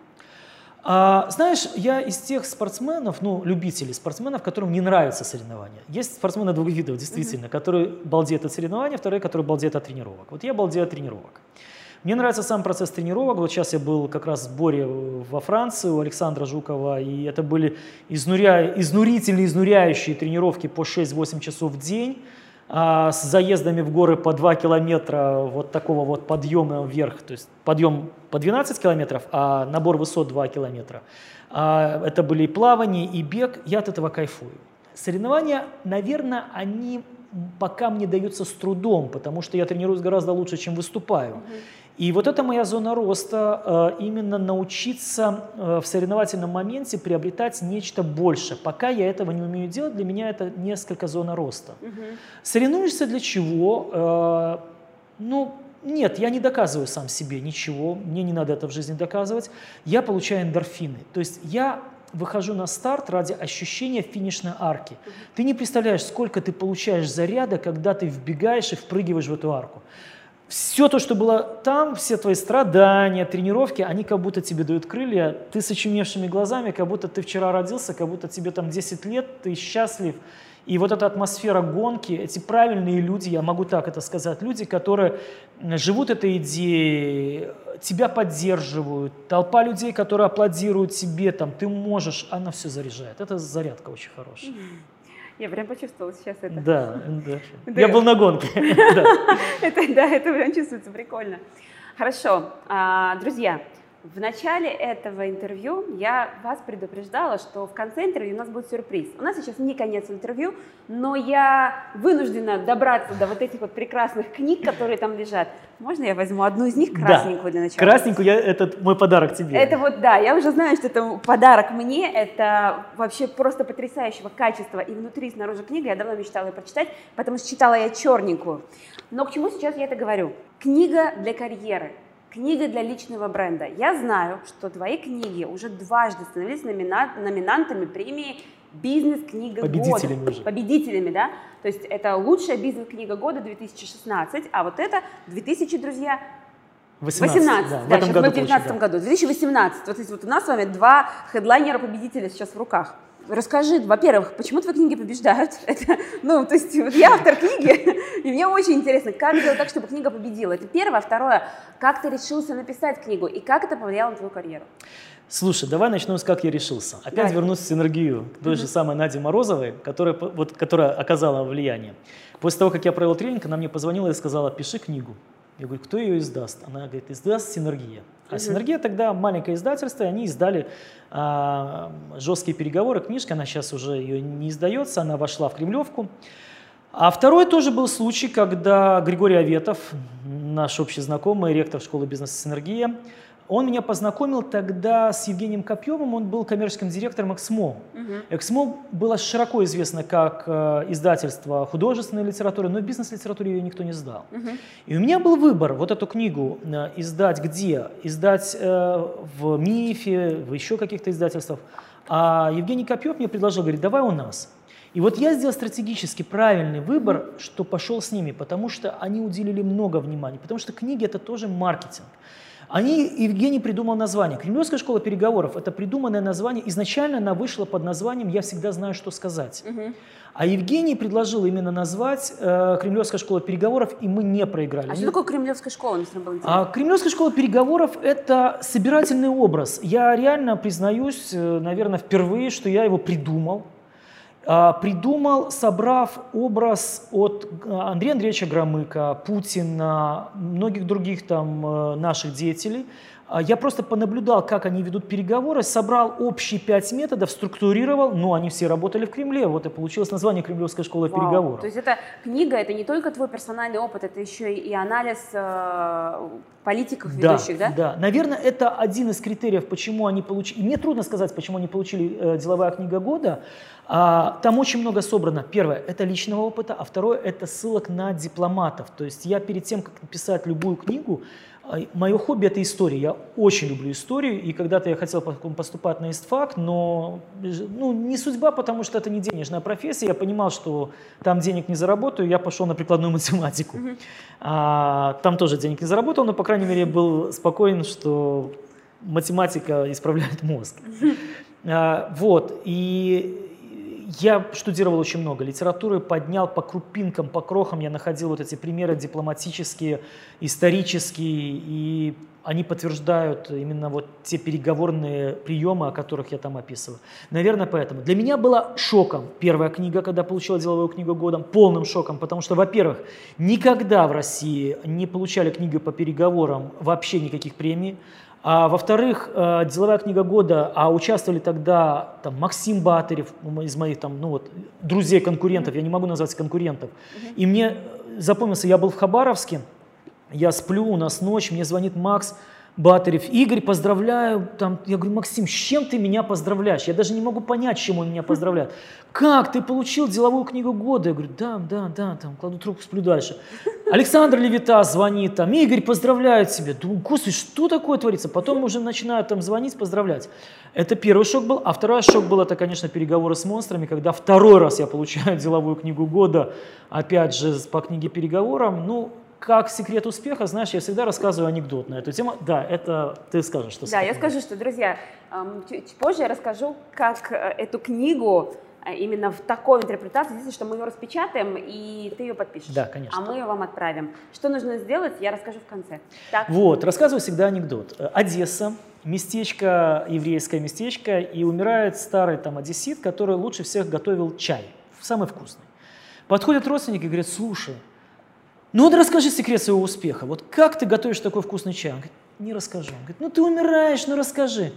А, знаешь, я из тех спортсменов, ну, любителей спортсменов, которым не нравятся соревнования. Есть спортсмены двух видов, действительно, mm-hmm. которые балдеют от соревнований, вторые, которые балдеют от тренировок. Вот я балдею от тренировок. Мне нравится сам процесс тренировок. Вот сейчас я был как раз в сборе во Франции у Александра Жукова, и это были изнуря... изнурительные, изнуряющие тренировки по 6-8 часов в день а, с заездами в горы по 2 километра вот такого вот подъема вверх, то есть подъем по 12 километров, а набор высот 2 километра. А, это были и плавание, и бег, я от этого кайфую. Соревнования, наверное, они пока мне даются с трудом, потому что я тренируюсь гораздо лучше, чем выступаю. Uh-huh. И вот это моя зона роста, э, именно научиться э, в соревновательном моменте приобретать нечто больше. Пока я этого не умею делать, для меня это несколько зона роста. Угу. Соревнуешься для чего? Э, ну, нет, я не доказываю сам себе ничего, мне не надо это в жизни доказывать. Я получаю эндорфины. То есть я выхожу на старт ради ощущения финишной арки. Ты не представляешь, сколько ты получаешь заряда, когда ты вбегаешь и впрыгиваешь в эту арку. Все то, что было там, все твои страдания, тренировки, они как будто тебе дают крылья. Ты с очумевшими глазами, как будто ты вчера родился, как будто тебе там 10 лет, ты счастлив. И вот эта атмосфера гонки, эти правильные люди, я могу так это сказать, люди, которые живут этой идеей, тебя поддерживают, толпа людей, которые аплодируют тебе, там, ты можешь, она все заряжает. Это зарядка очень хорошая. Я прям почувствовала сейчас это. Да, да. Я был на гонке. Это, да, это прям чувствуется прикольно. Хорошо, а, друзья, в начале этого интервью я вас предупреждала, что в конце интервью у нас будет сюрприз. У нас сейчас не конец интервью, но я вынуждена добраться до вот этих вот прекрасных книг, которые там лежат. Можно я возьму одну из них, красненькую да. для начала? Красненькую, я, это мой подарок тебе. Это вот, да, я уже знаю, что это подарок мне, это вообще просто потрясающего качества и внутри, и снаружи книга, я давно мечтала ее прочитать, потому что читала я черненькую. Но к чему сейчас я это говорю? Книга для карьеры – Книга для личного бренда. Я знаю, что твои книги уже дважды становились номина- номинантами премии «Бизнес-книга Победителями года». уже. Победителями, да? То есть это лучшая бизнес-книга года 2016, а вот это 2000, друзья, 18, 18, да, да, в этом сейчас году мы в 2019 получили, да. году. 2018. Вот, вот у нас с вами два хедлайнера-победителя сейчас в руках. Расскажи, во-первых, почему твои книги побеждают? Это, ну, то есть вот я автор книги, и мне очень интересно, как сделать так, чтобы книга победила. Это первое. Второе, как ты решился написать книгу, и как это повлияло на твою карьеру? Слушай, давай начнем с как я решился. Опять Давай. вернусь в синергию к той же самой Наде Морозовой, которая, вот, которая оказала влияние. После того, как я провел тренинг, она мне позвонила и сказала, пиши книгу. Я говорю, кто ее издаст? Она говорит, издаст Синергия. А Синергия тогда маленькое издательство, и они издали а, жесткие переговоры, книжка, она сейчас уже ее не издается, она вошла в Кремлевку. А второй тоже был случай, когда Григорий Аветов, наш общий знакомый, ректор школы бизнеса «Синергия», он меня познакомил тогда с Евгением Копьевым, он был коммерческим директором «Эксмо». «Эксмо» было широко известно как э, издательство художественной литературы, но в бизнес-литературе ее никто не сдал. И у меня был выбор вот эту книгу э, издать где? Издать э, в МИФе, в еще каких-то издательствах. А Евгений Копьев мне предложил, говорит, давай у нас. И вот я сделал стратегически правильный выбор, что пошел с ними, потому что они уделили много внимания, потому что книги это тоже маркетинг. Они, Евгений придумал название. Кремлевская школа переговоров – это придуманное название. Изначально она вышла под названием «Я всегда знаю, что сказать». А Евгений предложил именно назвать э, Кремлевская школа переговоров, и мы не проиграли. А что такое кремлевская школа? А Кремлевская школа переговоров – это собирательный образ. Я реально признаюсь, э, наверное, впервые, что я его придумал. А, Придумал, собрав образ от э, Андрея Андреевича Громыка, Путина, многих других там э, наших деятелей. А Я просто понаблюдал, как они ведут переговоры, собрал общие пять методов, структурировал, но они все работали в Кремле. Вот и получилось название Кремлевская школа Вау. переговоров. То есть эта книга, это не только твой персональный опыт, это еще и анализ э, политиков ведущих, да? Да, наверное, это один из критериев, почему они получили. Мне трудно сказать, почему они получили э, деловая книга года. А, там очень много собрано. Первое – это личного опыта, а второе – это ссылок на дипломатов. То есть я перед тем, как написать любую книгу, мое хобби – это история. Я очень люблю историю, и когда-то я хотел поступать на ИСТФАК, но ну, не судьба, потому что это не денежная профессия. Я понимал, что там денег не заработаю, я пошел на прикладную математику. А, там тоже денег не заработал, но, по крайней мере, был спокоен, что математика исправляет мозг. А, вот, и я штудировал очень много литературы, поднял по крупинкам, по крохам, я находил вот эти примеры дипломатические, исторические, и они подтверждают именно вот те переговорные приемы, о которых я там описываю. Наверное, поэтому. Для меня была шоком первая книга, когда получила деловую книгу года, полным шоком, потому что, во-первых, никогда в России не получали книги по переговорам вообще никаких премий. А во-вторых, э, деловая книга года, а участвовали тогда там, Максим Батырев, из моих там, ну, вот, друзей, конкурентов, я не могу назвать конкурентов. И мне запомнился, я был в Хабаровске, я сплю, у нас ночь, мне звонит Макс, Батарев, Игорь, поздравляю. Там, я говорю, Максим, с чем ты меня поздравляешь? Я даже не могу понять, чем он меня поздравляет. Как, ты получил деловую книгу года? Я говорю, да, да, да, там, кладу трубку, сплю дальше. Александр Левита звонит, там, Игорь поздравляет тебя. Думаю, господи, что такое творится? Потом уже начинают там звонить, поздравлять. Это первый шок был. А второй шок был, это, конечно, переговоры с монстрами, когда второй раз я получаю деловую книгу года, опять же, по книге переговорам. Ну, как секрет успеха, знаешь, я всегда рассказываю анекдот на эту тему. Да, это ты скажешь, что Да, я скажу, что, друзья, чуть позже я расскажу, как э, эту книгу э, именно в такой интерпретации, если что мы ее распечатаем, и ты ее подпишешь. Да, конечно. А мы ее вам отправим. Что нужно сделать, я расскажу в конце. Так. Вот, рассказываю всегда анекдот. Одесса, местечко, еврейское местечко, и умирает старый там одессит, который лучше всех готовил чай, самый вкусный. Подходят родственники и говорят, слушай, ну вот расскажи секрет своего успеха. Вот как ты готовишь такой вкусный чай? Он говорит, не расскажу. Он говорит, ну ты умираешь, ну расскажи.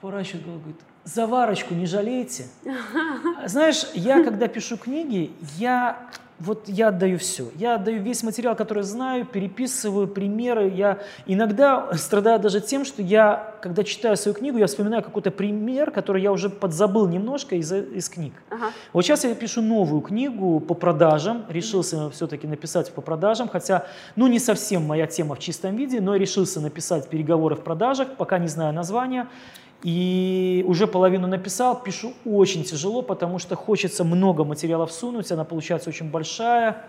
Поворачивает голову, говорит, заварочку не жалейте. Знаешь, я когда пишу книги, я вот я отдаю все. Я отдаю весь материал, который знаю, переписываю примеры. Я иногда страдаю даже тем, что я, когда читаю свою книгу, я вспоминаю какой-то пример, который я уже подзабыл немножко из, из книг. Ага. Вот сейчас я пишу новую книгу по продажам. Решился mm-hmm. все-таки написать по продажам, хотя, ну, не совсем моя тема в чистом виде, но решился написать переговоры в продажах, пока не знаю названия. И уже половину написал, пишу очень тяжело, потому что хочется много материалов сунуть, она получается очень большая.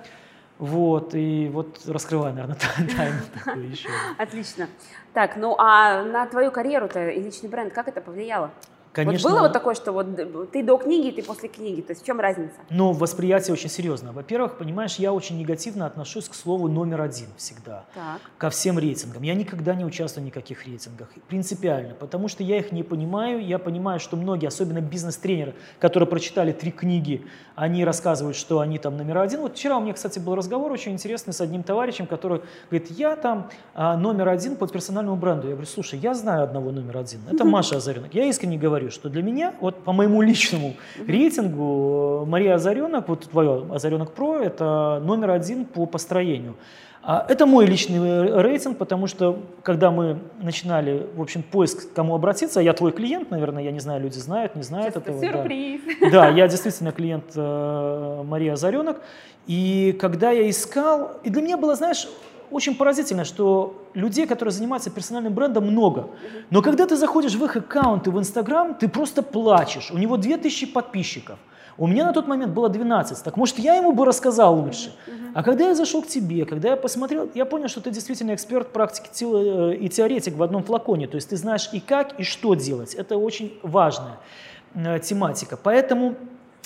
Вот, и вот раскрываю, наверное, тайну такую еще. Отлично. Так, ну а на твою карьеру-то и личный бренд, как это повлияло? Конечно. Вот было вот такое, что вот ты до книги, ты после книги, то есть в чем разница? Ну, восприятие очень серьезно. Во-первых, понимаешь, я очень негативно отношусь к слову номер один всегда. Так. Ко всем рейтингам. Я никогда не участвую в никаких рейтингах. Принципиально. Потому что я их не понимаю. Я понимаю, что многие, особенно бизнес-тренеры, которые прочитали три книги, они рассказывают, что они там номер один. Вот вчера у меня, кстати, был разговор очень интересный с одним товарищем, который говорит, я там а, номер один по персональному бренду. Я говорю, слушай, я знаю одного номер один. Это Маша Азаренок. Я искренне говорю, говорю, что для меня, вот по моему личному рейтингу, Мария Озаренок, вот твое Озаренок Про, это номер один по построению. А это мой личный рейтинг, потому что когда мы начинали, в общем, поиск, к кому обратиться, я твой клиент, наверное, я не знаю, люди знают, не знают Сейчас этого. Сюрприз. Да. да, я действительно клиент э, Марии Озаренок. И когда я искал, и для меня было, знаешь, очень поразительно, что людей, которые занимаются персональным брендом, много. Но когда ты заходишь в их аккаунты в Инстаграм, ты просто плачешь. У него 2000 подписчиков. У меня на тот момент было 12. Так может, я ему бы рассказал лучше. А когда я зашел к тебе, когда я посмотрел, я понял, что ты действительно эксперт практики э, и теоретик в одном флаконе. То есть ты знаешь и как, и что делать. Это очень важная э, тематика. Поэтому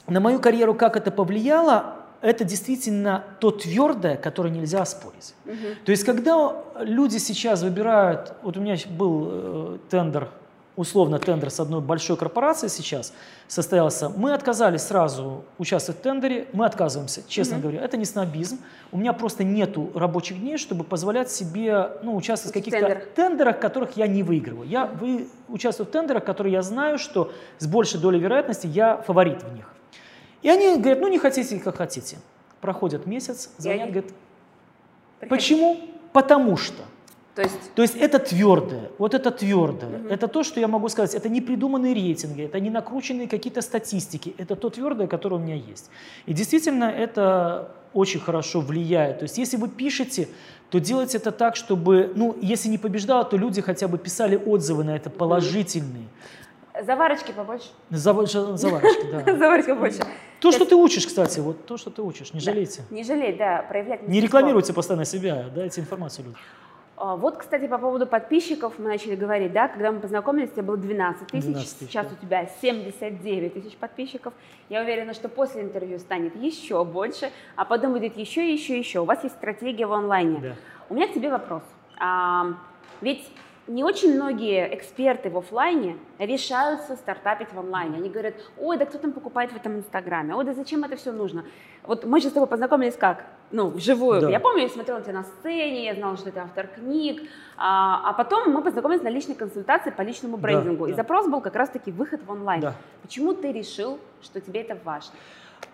на мою карьеру как это повлияло, это действительно то твердое, которое нельзя спорить. Угу. То есть, когда люди сейчас выбирают, вот у меня был э, тендер, условно тендер с одной большой корпорацией сейчас состоялся, мы отказались сразу участвовать в тендере, мы отказываемся, честно угу. говоря, это не снобизм, у меня просто нету рабочих дней, чтобы позволять себе ну, участвовать в каких-то тендерах. тендерах, которых я не выигрываю. Я вы, участвую в тендерах, которые я знаю, что с большей долей вероятности я фаворит в них. И они говорят, ну не хотите, как хотите. Проходит месяц, звонят, говорят, почему? Потому что. То есть... То есть это твердое, вот это твердое. Угу. Это то, что я могу сказать. Это не придуманные рейтинги, это не накрученные какие-то статистики. Это то твердое, которое у меня есть. И действительно это очень хорошо влияет. То есть если вы пишете, то делайте это так, чтобы, ну, если не побеждало, то люди хотя бы писали отзывы на это положительные. Заварочки побольше. Заварочки, да. Заварочки побольше. То, что ты учишь, кстати, вот то, что ты учишь, не жалейте. Не жалеть, да, проявлять Не рекламируйте постоянно себя, дайте информацию людям. А, вот, кстати, по поводу подписчиков мы начали говорить, да, когда мы познакомились, у тебя было 12 тысяч, 12 тысяч сейчас да. у тебя 79 тысяч подписчиков. Я уверена, что после интервью станет еще больше, а потом будет еще, еще, еще. У вас есть стратегия в онлайне. Да. У меня к тебе вопрос. А, ведь не очень многие эксперты в офлайне решаются стартапить в онлайне. Они говорят, ой, да кто там покупает в этом инстаграме, ой, да зачем это все нужно? Вот мы же с тобой познакомились как? Ну, вживую. Да. Я помню, я смотрела тебя на сцене, я знала, что ты автор книг, а, а потом мы познакомились на личной консультации по личному брендингу. Да, и да. запрос был как раз-таки выход в онлайн. Да. Почему ты решил, что тебе это важно?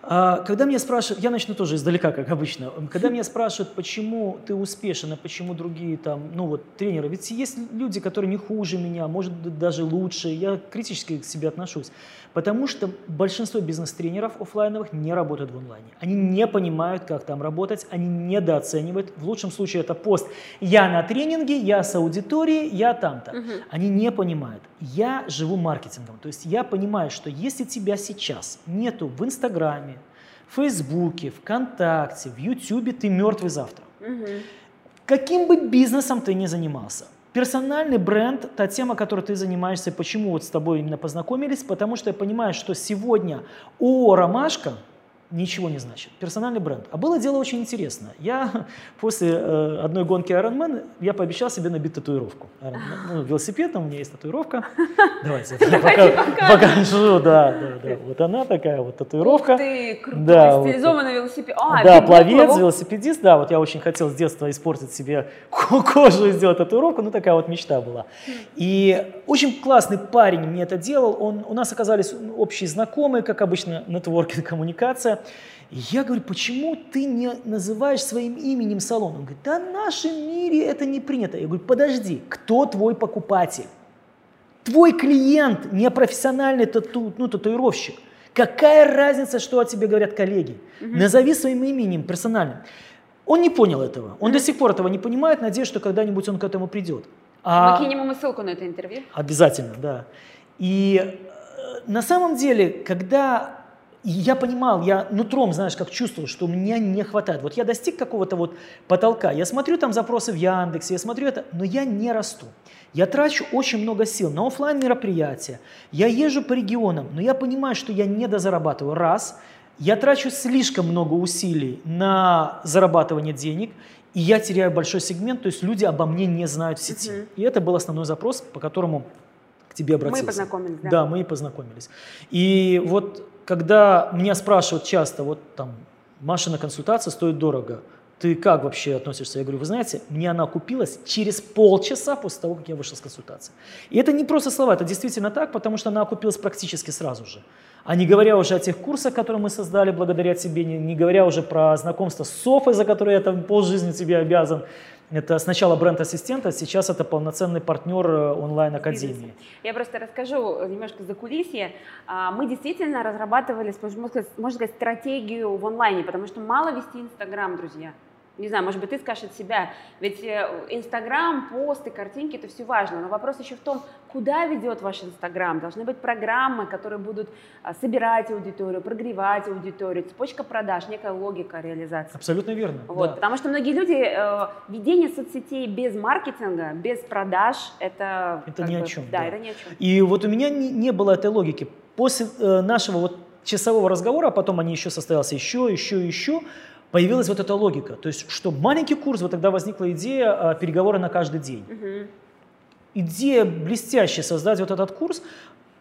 А, когда меня спрашивают, я начну тоже издалека, как обычно. Когда меня спрашивают, почему ты успешен, а почему другие там, ну вот тренеры, ведь есть люди, которые не хуже меня, может быть даже лучше. Я критически к себе отношусь, потому что большинство бизнес-тренеров офлайновых не работают в онлайне. Они не понимают, как там работать, они недооценивают. В лучшем случае это пост «я на тренинге», «я с аудиторией», «я там-то». Угу. Они не понимают. Я живу маркетингом, то есть я понимаю, что если тебя сейчас нету в Инстаграме, в Фейсбуке, ВКонтакте, в Ютубе ты мертвый завтра. Угу. Каким бы бизнесом ты ни занимался, персональный бренд, та тема, которой ты занимаешься, почему вот с тобой именно познакомились, потому что я понимаю, что сегодня ООО «Ромашка» ничего не значит. Персональный бренд. А было дело очень интересно. Я после э, одной гонки Ironman я пообещал себе набить татуировку. Ну, велосипед, там у меня есть татуировка. Давайте я пока, покажу. Да, да, да. Вот она такая вот татуировка. Ты, крутой, да, стилизованный вот, велосипед. А, да, пловец, велосипедист. Да, вот я очень хотел с детства испортить себе кожу и сделать татуировку. Ну, такая вот мечта была. И очень классный парень мне это делал. Он, у нас оказались общие знакомые, как обычно, нетворкинг, коммуникация. И я говорю, почему ты не называешь своим именем салон? Он говорит, да в нашем мире это не принято. Я говорю, подожди, кто твой покупатель? Твой клиент не профессиональный тату, ну, татуировщик. Какая разница, что о тебе говорят коллеги? Угу. Назови своим именем персональным. Он не понял этого. Он угу. до сих пор этого не понимает. Надеюсь, что когда-нибудь он к этому придет. А... Мы кинем ему ссылку на это интервью. Обязательно, да. И э, на самом деле, когда я понимал, я нутром, знаешь, как чувствовал, что у меня не хватает. Вот я достиг какого-то вот потолка, я смотрю там запросы в Яндексе, я смотрю это, но я не расту. Я трачу очень много сил на офлайн мероприятия, я езжу по регионам, но я понимаю, что я не дозарабатываю. Раз, я трачу слишком много усилий на зарабатывание денег, и я теряю большой сегмент, то есть люди обо мне не знают в сети. Uh-huh. И это был основной запрос, по которому к тебе обратился. Мы познакомились, да? Да, мы и познакомились. И вот когда меня спрашивают часто, вот там, Машина консультация стоит дорого, ты как вообще относишься? Я говорю, вы знаете, мне она окупилась через полчаса после того, как я вышел с консультации. И это не просто слова, это действительно так, потому что она окупилась практически сразу же. А не говоря уже о тех курсах, которые мы создали благодаря тебе, не, не говоря уже про знакомство с Софой, за которое я там полжизни тебе обязан, это сначала бренд-ассистент, а сейчас это полноценный партнер э, онлайн-академии. Я просто расскажу немножко за кулисье. А, мы действительно разрабатывали, можно сказать, стратегию в онлайне, потому что мало вести Инстаграм, друзья не знаю, может быть, ты скажешь от себя, ведь э, Инстаграм, посты, картинки, это все важно, но вопрос еще в том, куда ведет ваш Инстаграм. Должны быть программы, которые будут а, собирать аудиторию, прогревать аудиторию, цепочка продаж, некая логика реализации. Абсолютно верно. Вот, да. Потому что многие люди, э, ведение соцсетей без маркетинга, без продаж, это... Это ни бы, о чем. Да, да, это ни о чем. И вот у меня не, не было этой логики. После э, нашего вот часового разговора, а потом они еще состоялся еще, еще, еще, появилась вот эта логика. То есть, что маленький курс, вот тогда возникла идея а, переговоры на каждый день. Угу. Идея блестящая создать вот этот курс.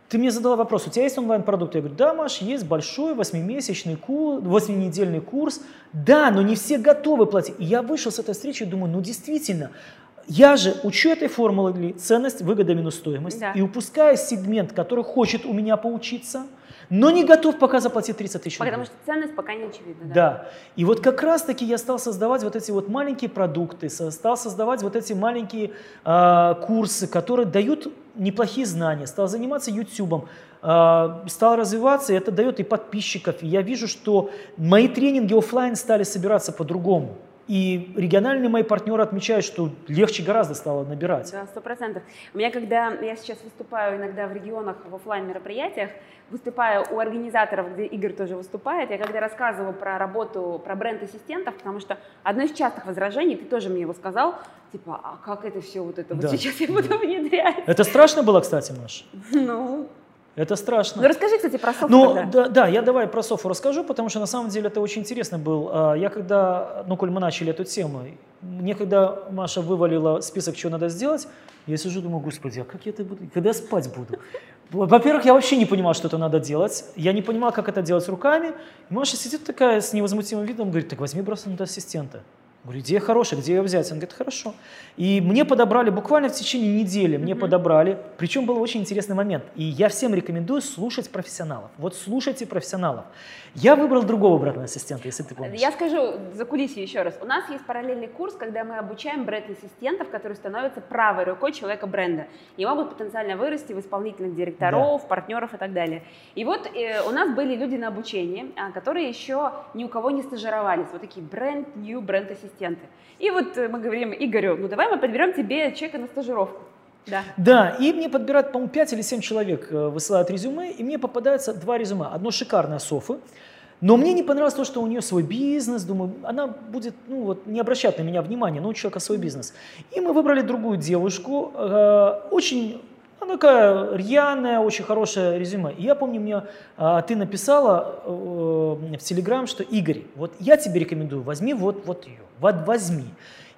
Ты мне задала вопрос, у тебя есть онлайн-продукт? Я говорю, да, Маш, есть большой восьмимесячный курс, восьминедельный курс. Да, но не все готовы платить. И я вышел с этой встречи и думаю, ну действительно, я же учу этой формулы ценность, выгода, минус стоимость, да. и упускаю сегмент, который хочет у меня поучиться – но не готов пока заплатить 30 тысяч рублей. Потому что ценность пока не очевидна. Да. да. И вот как раз-таки я стал создавать вот эти вот маленькие продукты, стал создавать вот эти маленькие э, курсы, которые дают неплохие знания, стал заниматься YouTube, э, стал развиваться, и это дает и подписчиков. И я вижу, что мои тренинги офлайн стали собираться по-другому. И региональные мои партнеры отмечают, что легче гораздо стало набирать. Да, сто процентов. У меня, когда я сейчас выступаю иногда в регионах в офлайн мероприятиях, выступаю у организаторов, где Игорь тоже выступает, я когда рассказываю про работу, про бренд ассистентов, потому что одно из частых возражений, ты тоже мне его сказал, типа, а как это все вот это да. вот сейчас я буду внедрять? Это страшно было, кстати, Маш? Ну, это страшно. Ну расскажи, кстати, про Софу ну, Да, да, я давай про Софу расскажу, потому что на самом деле это очень интересно был. А, я когда, ну, коль мы начали эту тему, мне когда Маша вывалила список, что надо сделать, я сижу, думаю, господи, а как я это буду, когда я спать буду? Во-первых, я вообще не понимал, что это надо делать. Я не понимал, как это делать руками. И Маша сидит такая с невозмутимым видом, говорит, так возьми просто ассистента. Говорю, идея хорошая, где ее взять? Он говорит, хорошо. И мне подобрали буквально в течение недели, мне mm-hmm. подобрали. Причем был очень интересный момент. И я всем рекомендую слушать профессионалов. Вот слушайте профессионалов. Я выбрал другого бренд ассистента, если ты помнишь. Я скажу за кулисье еще раз. У нас есть параллельный курс, когда мы обучаем бренд-ассистентов, которые становятся правой рукой человека бренда и могут потенциально вырасти в исполнительных директоров, да. партнеров и так далее. И вот э, у нас были люди на обучении, а, которые еще ни у кого не стажировались. Вот такие бренд-new бренд-ассистенты. И вот э, мы говорим Игорю, ну давай мы подберем тебе человека на стажировку. Да. да, и мне подбирают, по-моему, 5 или 7 человек э, высылают резюме, и мне попадается два резюме. Одно шикарное Софы, но мне не понравилось то, что у нее свой бизнес, думаю, она будет, ну вот, не обращать на меня внимания, но у человека свой бизнес. И мы выбрали другую девушку, э, очень, она такая рьяная, очень хорошее резюме. И я помню, мне э, ты написала э, в Телеграм, что Игорь, вот я тебе рекомендую, возьми вот, вот ее, вот возьми.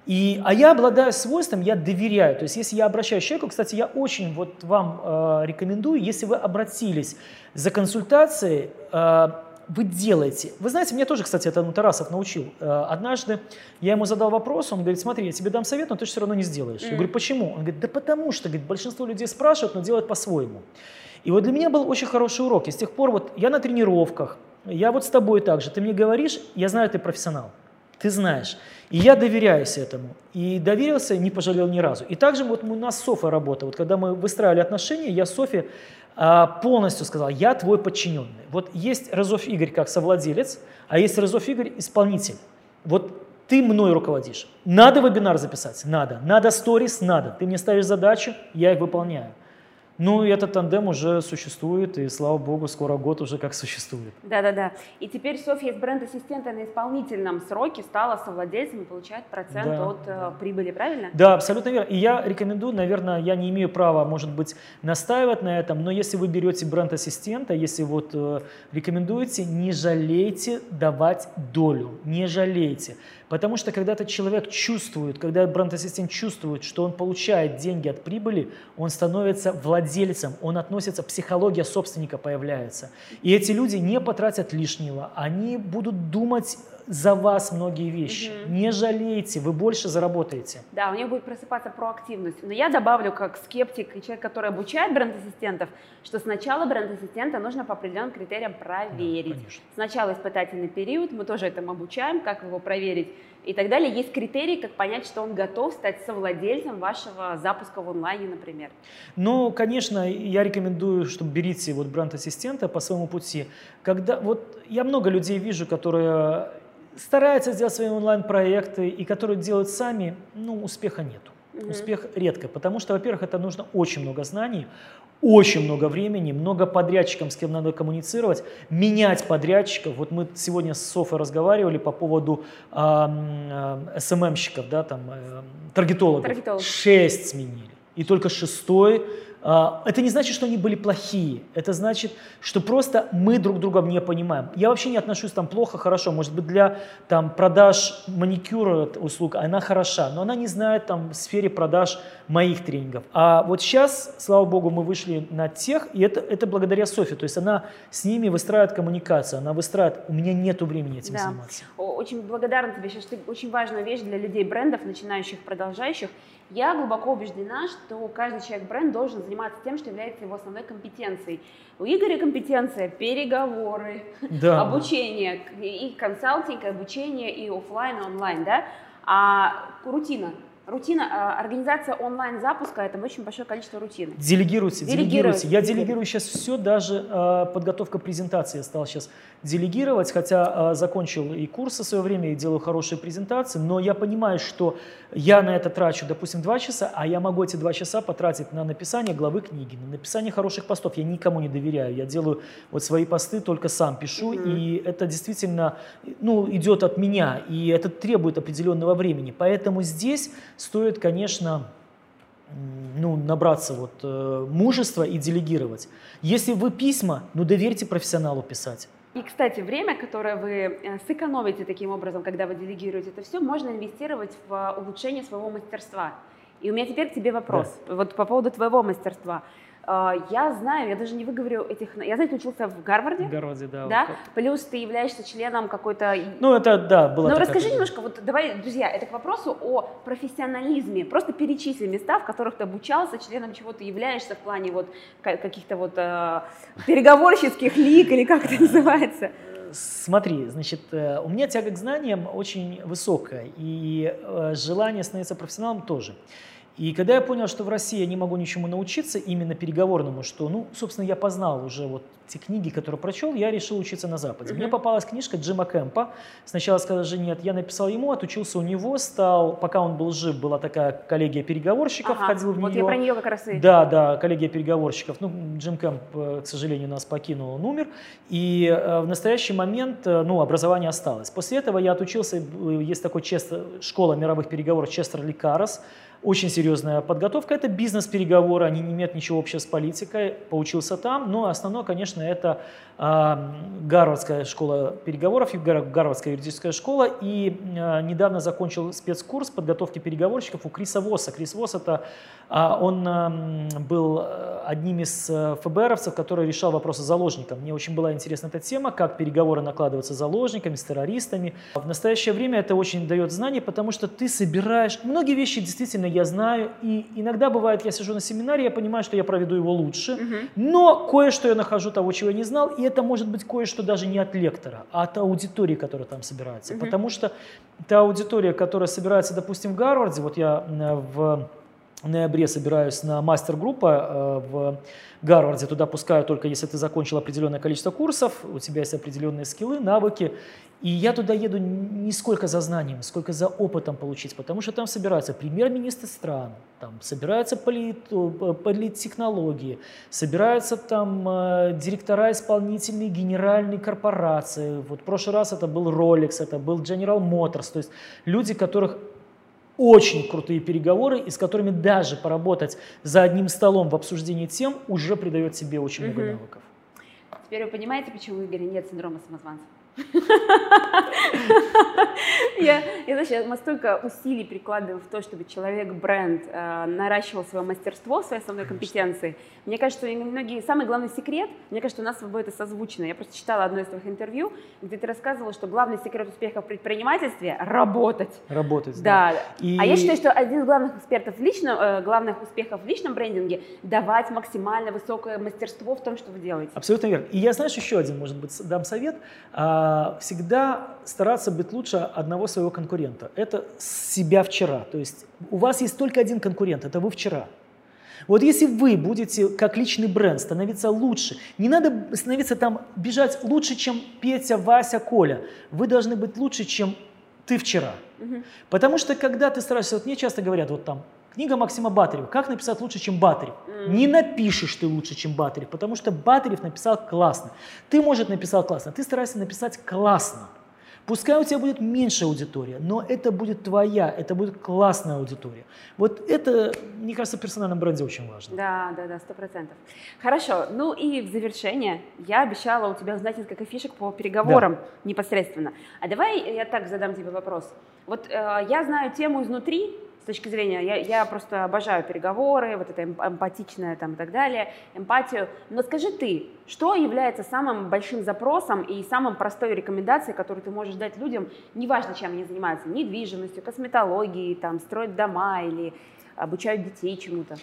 И, а я обладаю свойством, я доверяю. То есть если я обращаюсь к человеку, кстати, я очень вот вам э, рекомендую, если вы обратились за консультацией, э, вы делаете. Вы знаете, мне тоже, кстати, это Тарасов научил. Э, однажды я ему задал вопрос, он говорит, смотри, я тебе дам совет, но ты все равно не сделаешь. Mm. Я говорю, почему? Он говорит, да потому что говорит, большинство людей спрашивают, но делают по-своему. И вот для меня был очень хороший урок. И с тех пор вот я на тренировках, я вот с тобой также, ты мне говоришь, я знаю, ты профессионал. Ты знаешь. И я доверяюсь этому. И доверился, не пожалел ни разу. И также вот у нас Софа работа. Вот когда мы выстраивали отношения, я Софе а, полностью сказал, я твой подчиненный. Вот есть Разов Игорь как совладелец, а есть Разов Игорь исполнитель. Вот ты мной руководишь. Надо вебинар записать? Надо. Надо сторис? Надо. Ты мне ставишь задачи, я их выполняю. Ну, этот тандем уже существует, и слава богу, скоро год уже как существует. Да-да-да. И теперь Софья из бренд-ассистента на исполнительном сроке стала совладельцем и получает процент да, от да. Э, прибыли, правильно? Да, абсолютно верно. И я рекомендую, наверное, я не имею права, может быть, настаивать на этом, но если вы берете бренд-ассистента, если вот э, рекомендуете, не жалейте давать долю, не жалейте. Потому что когда этот человек чувствует, когда бренд-ассистент чувствует, что он получает деньги от прибыли, он становится владельцем, он относится, психология собственника появляется. И эти люди не потратят лишнего, они будут думать за вас многие вещи. Угу. Не жалейте, вы больше заработаете. Да, у них будет просыпаться проактивность. Но я добавлю, как скептик и человек, который обучает бренд-ассистентов, что сначала бренд-ассистента нужно по определенным критериям проверить. Да, сначала испытательный период, мы тоже этому обучаем, как его проверить и так далее. Есть критерии, как понять, что он готов стать совладельцем вашего запуска в онлайне, например. Ну, конечно, я рекомендую, чтобы берите вот бренд-ассистента по своему пути. Когда вот я много людей вижу, которые стараются сделать свои онлайн-проекты и которые делают сами, ну, успеха нету. Угу. Успех редко, потому что, во-первых, это нужно очень много знаний, очень много времени, много подрядчиков, с кем надо коммуницировать, менять подрядчиков. Вот мы сегодня с Софой разговаривали по поводу э, СММщиков, да, там, э, таргетологов. Таргетолог. Шесть сменили. И только шестой это не значит, что они были плохие. Это значит, что просто мы друг друга не понимаем. Я вообще не отношусь там плохо, хорошо. Может быть, для там, продаж маникюра услуг она хороша, но она не знает там в сфере продаж моих тренингов. А вот сейчас, слава богу, мы вышли на тех, и это, это благодаря Софи. То есть она с ними выстраивает коммуникацию, она выстраивает. У меня нет времени этим да. заниматься. Очень благодарна тебе. Сейчас ты очень важная вещь для людей брендов, начинающих, продолжающих. Я глубоко убеждена, что каждый человек бренд должен заниматься тем, что является его основной компетенцией. У Игоря компетенция переговоры, да. обучение, и консалтинг, и обучение, и офлайн, и онлайн, да? А рутина, Рутина, а, организация онлайн-запуска – это очень большое количество рутины. Делегируйте, делегируйте. Я делегирую сейчас все, даже э, подготовка презентации я стал сейчас делегировать, хотя э, закончил и курсы в свое время, и делаю хорошие презентации, но я понимаю, что я на это трачу, допустим, два часа, а я могу эти два часа потратить на написание главы книги, на написание хороших постов. Я никому не доверяю, я делаю вот свои посты, только сам пишу, mm-hmm. и это действительно ну, идет от меня, и это требует определенного времени. Поэтому здесь стоит, конечно, ну, набраться вот, э, мужества и делегировать. Если вы письма, ну доверьте профессионалу писать. И, кстати, время, которое вы э, сэкономите таким образом, когда вы делегируете это все, можно инвестировать в улучшение своего мастерства. И у меня теперь к тебе вопрос. Да. Вот по поводу твоего мастерства. А, я знаю, я даже не выговорю этих... Я знаю, ты учился в Гарварде. В Гарварде, да. Да? Плюс ты являешься членом какой-то... Ну, это, да, было Ну, расскажи немножко, вот давай, друзья, это к вопросу о профессионализме. Просто перечисли места, в которых ты обучался, членом чего ты являешься в плане вот каких-то вот э, переговорщицких лик или как это называется. Смотри, значит, э, у меня тяга к знаниям очень высокая, и э, желание становиться профессионалом тоже. И когда я понял, что в России я не могу ничему научиться, именно переговорному, что, ну, собственно, я познал уже вот те книги, которые прочел, я решил учиться на Западе. Мне попалась книжка Джима Кэмпа. Сначала сказал же нет, я написал ему, отучился у него, стал, пока он был жив, была такая коллегия переговорщиков, ага, входил в вот нее. Вот я про нее как раз и... Да, да, коллегия переговорщиков. Ну, Джим Кэмп, э, к сожалению, нас покинул, он умер. И э, в настоящий момент, э, ну, образование осталось. После этого я отучился, есть такой Честер, школа мировых переговоров Честер Ликарос, очень серьезная подготовка. Это бизнес-переговоры, они не имеют ничего общего с политикой. Поучился там, но основное, конечно, это э, Гарвардская школа переговоров, Гарвардская юридическая школа. И э, недавно закончил спецкурс подготовки переговорщиков у Криса Восса. Крис Восс это а, он э, был одним из э, ФБРовцев, который решал вопросы с заложником. Мне очень была интересна эта тема, как переговоры накладываются с заложниками, с террористами. В настоящее время это очень дает знание, потому что ты собираешь... Многие вещи действительно я знаю, и иногда бывает, я сижу на семинаре, я понимаю, что я проведу его лучше, угу. но кое-что я нахожу того, чего я не знал, и это может быть кое-что даже не от лектора, а от аудитории, которая там собирается. Угу. Потому что та аудитория, которая собирается, допустим, в Гарварде, вот я э, в ноябре собираюсь на мастер-группа э, в Гарварде. Туда пускаю только, если ты закончил определенное количество курсов, у тебя есть определенные скиллы, навыки. И я туда еду не сколько за знанием, сколько за опытом получить, потому что там собираются премьер-министры стран, там собираются полит, э, политтехнологии, собираются там э, директора исполнительные генеральные корпорации. Вот в прошлый раз это был Rolex, это был General Motors, то есть люди, которых очень крутые переговоры, и с которыми даже поработать за одним столом в обсуждении тем уже придает себе очень много навыков. Теперь вы понимаете, почему у Игоря нет синдрома самозванца? Я, я, знаешь, мы столько усилий прикладываем в то, чтобы человек-бренд э, наращивал свое мастерство, свои основные компетенции. Мне кажется, что многие, самый главный секрет, мне кажется, у нас с тобой это созвучно. Я просто читала одно из твоих интервью, где ты рассказывала, что главный секрет успеха в предпринимательстве – работать. Работать, да. да. И... А я считаю, что один из главных экспертов в личном, э, главных успехов в личном брендинге – давать максимально высокое мастерство в том, что вы делаете. Абсолютно верно. И я, знаешь, еще один, может быть, дам совет. А, всегда стараться быть лучше одного своего конкурента. Это себя вчера. То есть у вас есть только один конкурент, это вы вчера. Вот если вы будете как личный бренд становиться лучше, не надо становиться там, бежать лучше, чем Петя, Вася, Коля. Вы должны быть лучше, чем ты вчера. Угу. Потому что когда ты стараешься, вот мне часто говорят, вот там, книга Максима Батарева, как написать лучше, чем Батарев. Mm. Не напишешь ты лучше, чем Батарев, потому что Батарев написал классно. Ты, может, написал классно, ты старайся написать классно. Пускай у тебя будет меньше аудитория, но это будет твоя, это будет классная аудитория. Вот это, мне кажется, в персональном бренде очень важно. Да, да, да, сто процентов. Хорошо, ну и в завершение я обещала у тебя узнать несколько фишек по переговорам да. непосредственно. А давай я так задам тебе вопрос. Вот э, я знаю тему изнутри, с точки зрения, я, я просто обожаю переговоры, вот это эмпатичное там и так далее, эмпатию. Но скажи ты, что является самым большим запросом и самым простой рекомендацией, которую ты можешь дать людям, неважно, чем они занимаются, недвижимостью, косметологией, там, строят дома или обучают детей чему-то?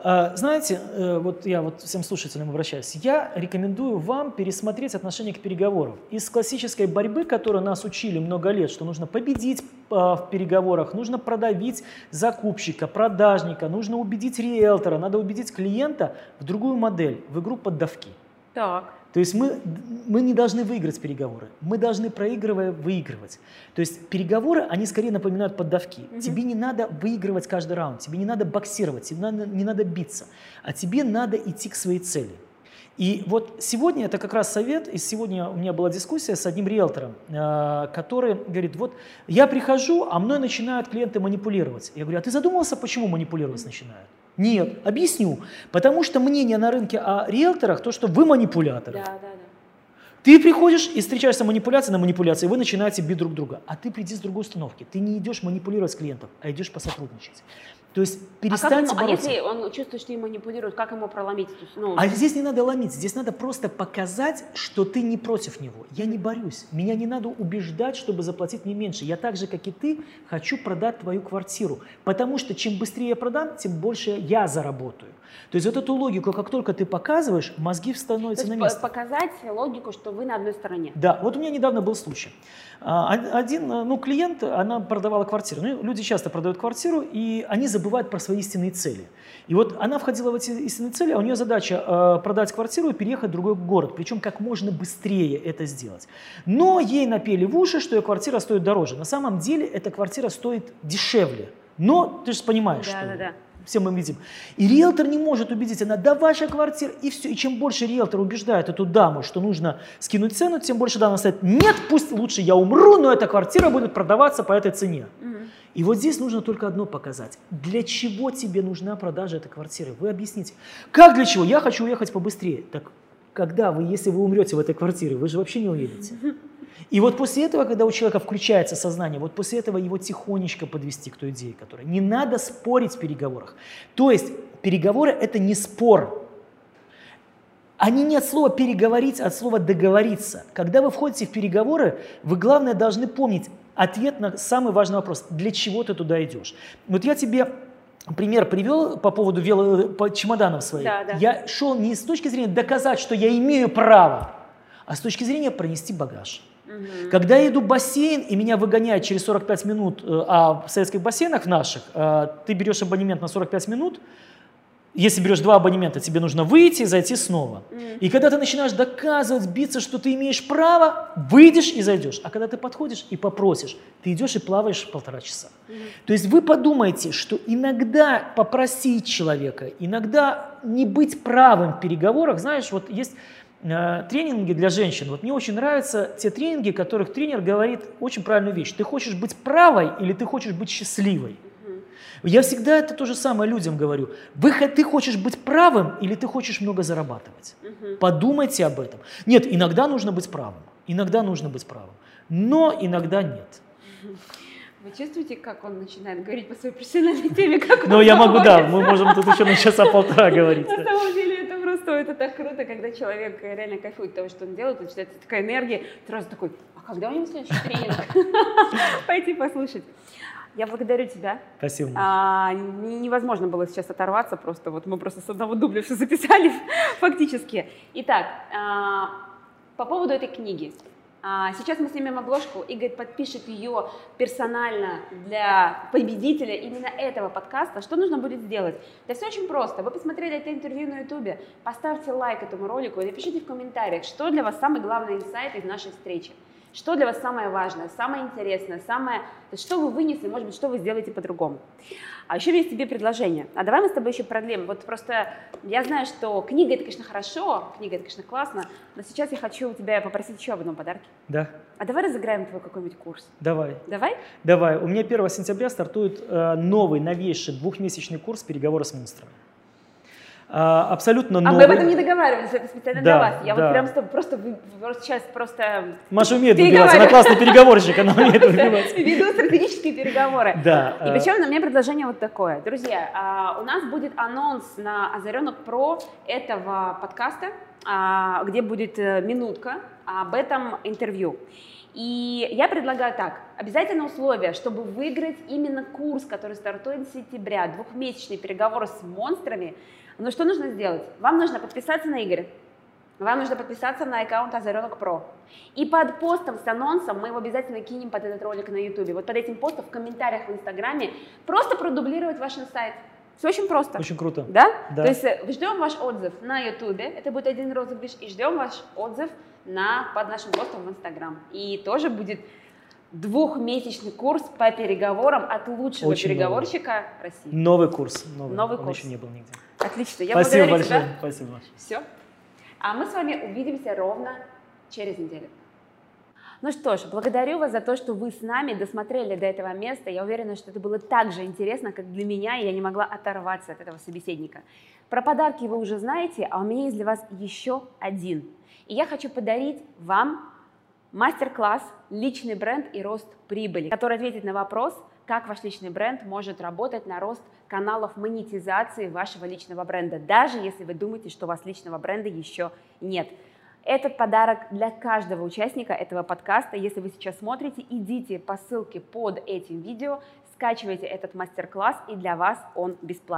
А, знаете, э, вот я вот всем слушателям обращаюсь, я рекомендую вам пересмотреть отношение к переговорам. Из классической борьбы, которую нас учили много лет, что нужно победить а, в переговорах, нужно продавить закупщика, продажника, нужно убедить риэлтора, надо убедить клиента в другую модель, в игру поддавки. Так. То есть мы, мы не должны выиграть переговоры, мы должны, проигрывая, выигрывать. То есть переговоры, они скорее напоминают поддавки. Угу. Тебе не надо выигрывать каждый раунд, тебе не надо боксировать, тебе надо, не надо биться, а тебе надо идти к своей цели. И вот сегодня это как раз совет, и сегодня у меня была дискуссия с одним риэлтором, э, который говорит, вот я прихожу, а мной начинают клиенты манипулировать. Я говорю, а ты задумывался, почему манипулировать начинают? Нет, объясню. Потому что мнение на рынке о риэлторах то, что вы манипуляторы. Да, да, да. Ты приходишь и встречаешься манипуляция на манипуляции, и вы начинаете бить друг друга. А ты приди с другой установки. Ты не идешь манипулировать клиентом, а идешь посотрудничать. То есть перестаньте а как ему, бороться. А если он чувствует, что им манипулируют, как ему проломить? Ну... А здесь не надо ломить, здесь надо просто показать, что ты не против него. Я не борюсь. Меня не надо убеждать, чтобы заплатить мне меньше. Я так же, как и ты, хочу продать твою квартиру. Потому что чем быстрее я продам, тем больше я заработаю. То есть вот эту логику, как только ты показываешь, мозги становятся То на место. показать логику, что вы на одной стороне. Да, вот у меня недавно был случай. А, один ну, клиент, она продавала квартиру. Ну, люди часто продают квартиру, и они забывают про свои истинные цели. И вот она входила в эти истинные цели, а у нее задача э, продать квартиру и переехать в другой город, причем как можно быстрее это сделать. Но ей напели в уши, что ее квартира стоит дороже. На самом деле эта квартира стоит дешевле. Но ты же понимаешь, да, что... Да, да все мы видим. И риэлтор не может убедить, она, да ваша квартира, и все. И чем больше риэлтор убеждает эту даму, что нужно скинуть цену, тем больше дама сказать, нет, пусть лучше я умру, но эта квартира будет продаваться по этой цене. И вот здесь нужно только одно показать. Для чего тебе нужна продажа этой квартиры? Вы объясните. Как для чего? Я хочу уехать побыстрее. Так когда вы, если вы умрете в этой квартире, вы же вообще не уедете. И вот после этого, когда у человека включается сознание, вот после этого его тихонечко подвести к той идее, которая не надо спорить в переговорах. То есть переговоры – это не спор. Они не от слова переговорить, а от слова договориться. Когда вы входите в переговоры, вы, главное, должны помнить ответ на самый важный вопрос. Для чего ты туда идешь? Вот я тебе пример привел по поводу вело, по чемоданов своих. Да, да. Я шел не с точки зрения доказать, что я имею право, а с точки зрения пронести багаж. Угу. Когда я иду в бассейн, и меня выгоняют через 45 минут, э, а в советских бассейнах наших, э, ты берешь абонемент на 45 минут, если берешь два абонемента, тебе нужно выйти и зайти снова. Mm. И когда ты начинаешь доказывать, биться, что ты имеешь право, выйдешь и зайдешь. А когда ты подходишь и попросишь, ты идешь и плаваешь полтора часа. Mm. То есть вы подумайте, что иногда попросить человека, иногда не быть правым в переговорах, знаешь, вот есть тренинги для женщин. Вот мне очень нравятся те тренинги, в которых тренер говорит очень правильную вещь. Ты хочешь быть правой или ты хочешь быть счастливой? Я всегда это то же самое людям говорю. Вы, ты хочешь быть правым или ты хочешь много зарабатывать? Угу. Подумайте об этом. Нет, иногда нужно быть правым. Иногда нужно быть правым. Но иногда нет. Вы чувствуете, как он начинает говорить по своей профессиональной теме? Как ну, я могу, да, мы можем тут еще на часа полтора говорить. На самом деле это просто, это так круто, когда человек реально кайфует того, что он делает, начинается такая энергия, сразу такой, а когда у него следующий тренинг? Пойти послушать. Я благодарю тебя. Спасибо. А, невозможно было сейчас оторваться, просто вот мы просто с одного дубля все записали фактически. Итак, а, по поводу этой книги. А, сейчас мы снимем обложку, Игорь подпишет ее персонально для победителя именно этого подкаста. Что нужно будет сделать? Да все очень просто. Вы посмотрели это интервью на ютубе, поставьте лайк этому ролику и напишите в комментариях, что для вас самый главный инсайт из нашей встречи. Что для вас самое важное, самое интересное, самое... Что вы вынесли, может быть, что вы сделаете по-другому. А еще есть тебе предложение. А давай мы с тобой еще продлим. Вот просто я знаю, что книга это, конечно, хорошо, книга это, конечно, классно, но сейчас я хочу у тебя попросить еще об одном подарке. Да. А давай разыграем твой какой-нибудь курс. Давай. Давай? Давай. У меня 1 сентября стартует э, новый, новейший двухмесячный курс переговоры с монстрами. А, абсолютно новый. А мы об этом не договаривались, это специально да, для вас. Я да. вот прям с тобой просто, просто сейчас просто Маша умеет добиваться, она классный переговорщик, она умеет добиваться. Веду стратегические переговоры. Да. И причем у меня предложение вот такое. Друзья, а, у нас будет анонс на Озаренок Про этого подкаста, а, где будет э, минутка об этом интервью. И я предлагаю так, обязательно условие, чтобы выиграть именно курс, который стартует с сентября, двухмесячные переговоры с монстрами, ну что нужно сделать? Вам нужно подписаться на Игоря, вам нужно подписаться на аккаунт Озаренок Про. И под постом с анонсом мы его обязательно кинем под этот ролик на YouTube. Вот под этим постом в комментариях в Инстаграме просто продублировать ваш инсайт. Все очень просто. Очень круто. Да? да? То есть э, ждем ваш отзыв на YouTube, это будет один розыгрыш, и ждем ваш отзыв на, под нашим постом в Инстаграм. И тоже будет двухмесячный курс по переговорам от лучшего Очень переговорщика новый. России. Новый курс. Новый, новый Он курс. еще не был нигде. Отлично. Я Спасибо благодарю большое. тебя. Спасибо. Все. А мы с вами увидимся ровно через неделю. Ну что ж, благодарю вас за то, что вы с нами досмотрели до этого места. Я уверена, что это было так же интересно, как для меня, и я не могла оторваться от этого собеседника. Про подарки вы уже знаете, а у меня есть для вас еще один. И я хочу подарить вам мастер-класс «Личный бренд и рост прибыли», который ответит на вопрос, как ваш личный бренд может работать на рост каналов монетизации вашего личного бренда, даже если вы думаете, что у вас личного бренда еще нет. Этот подарок для каждого участника этого подкаста. Если вы сейчас смотрите, идите по ссылке под этим видео, скачивайте этот мастер-класс, и для вас он бесплатный.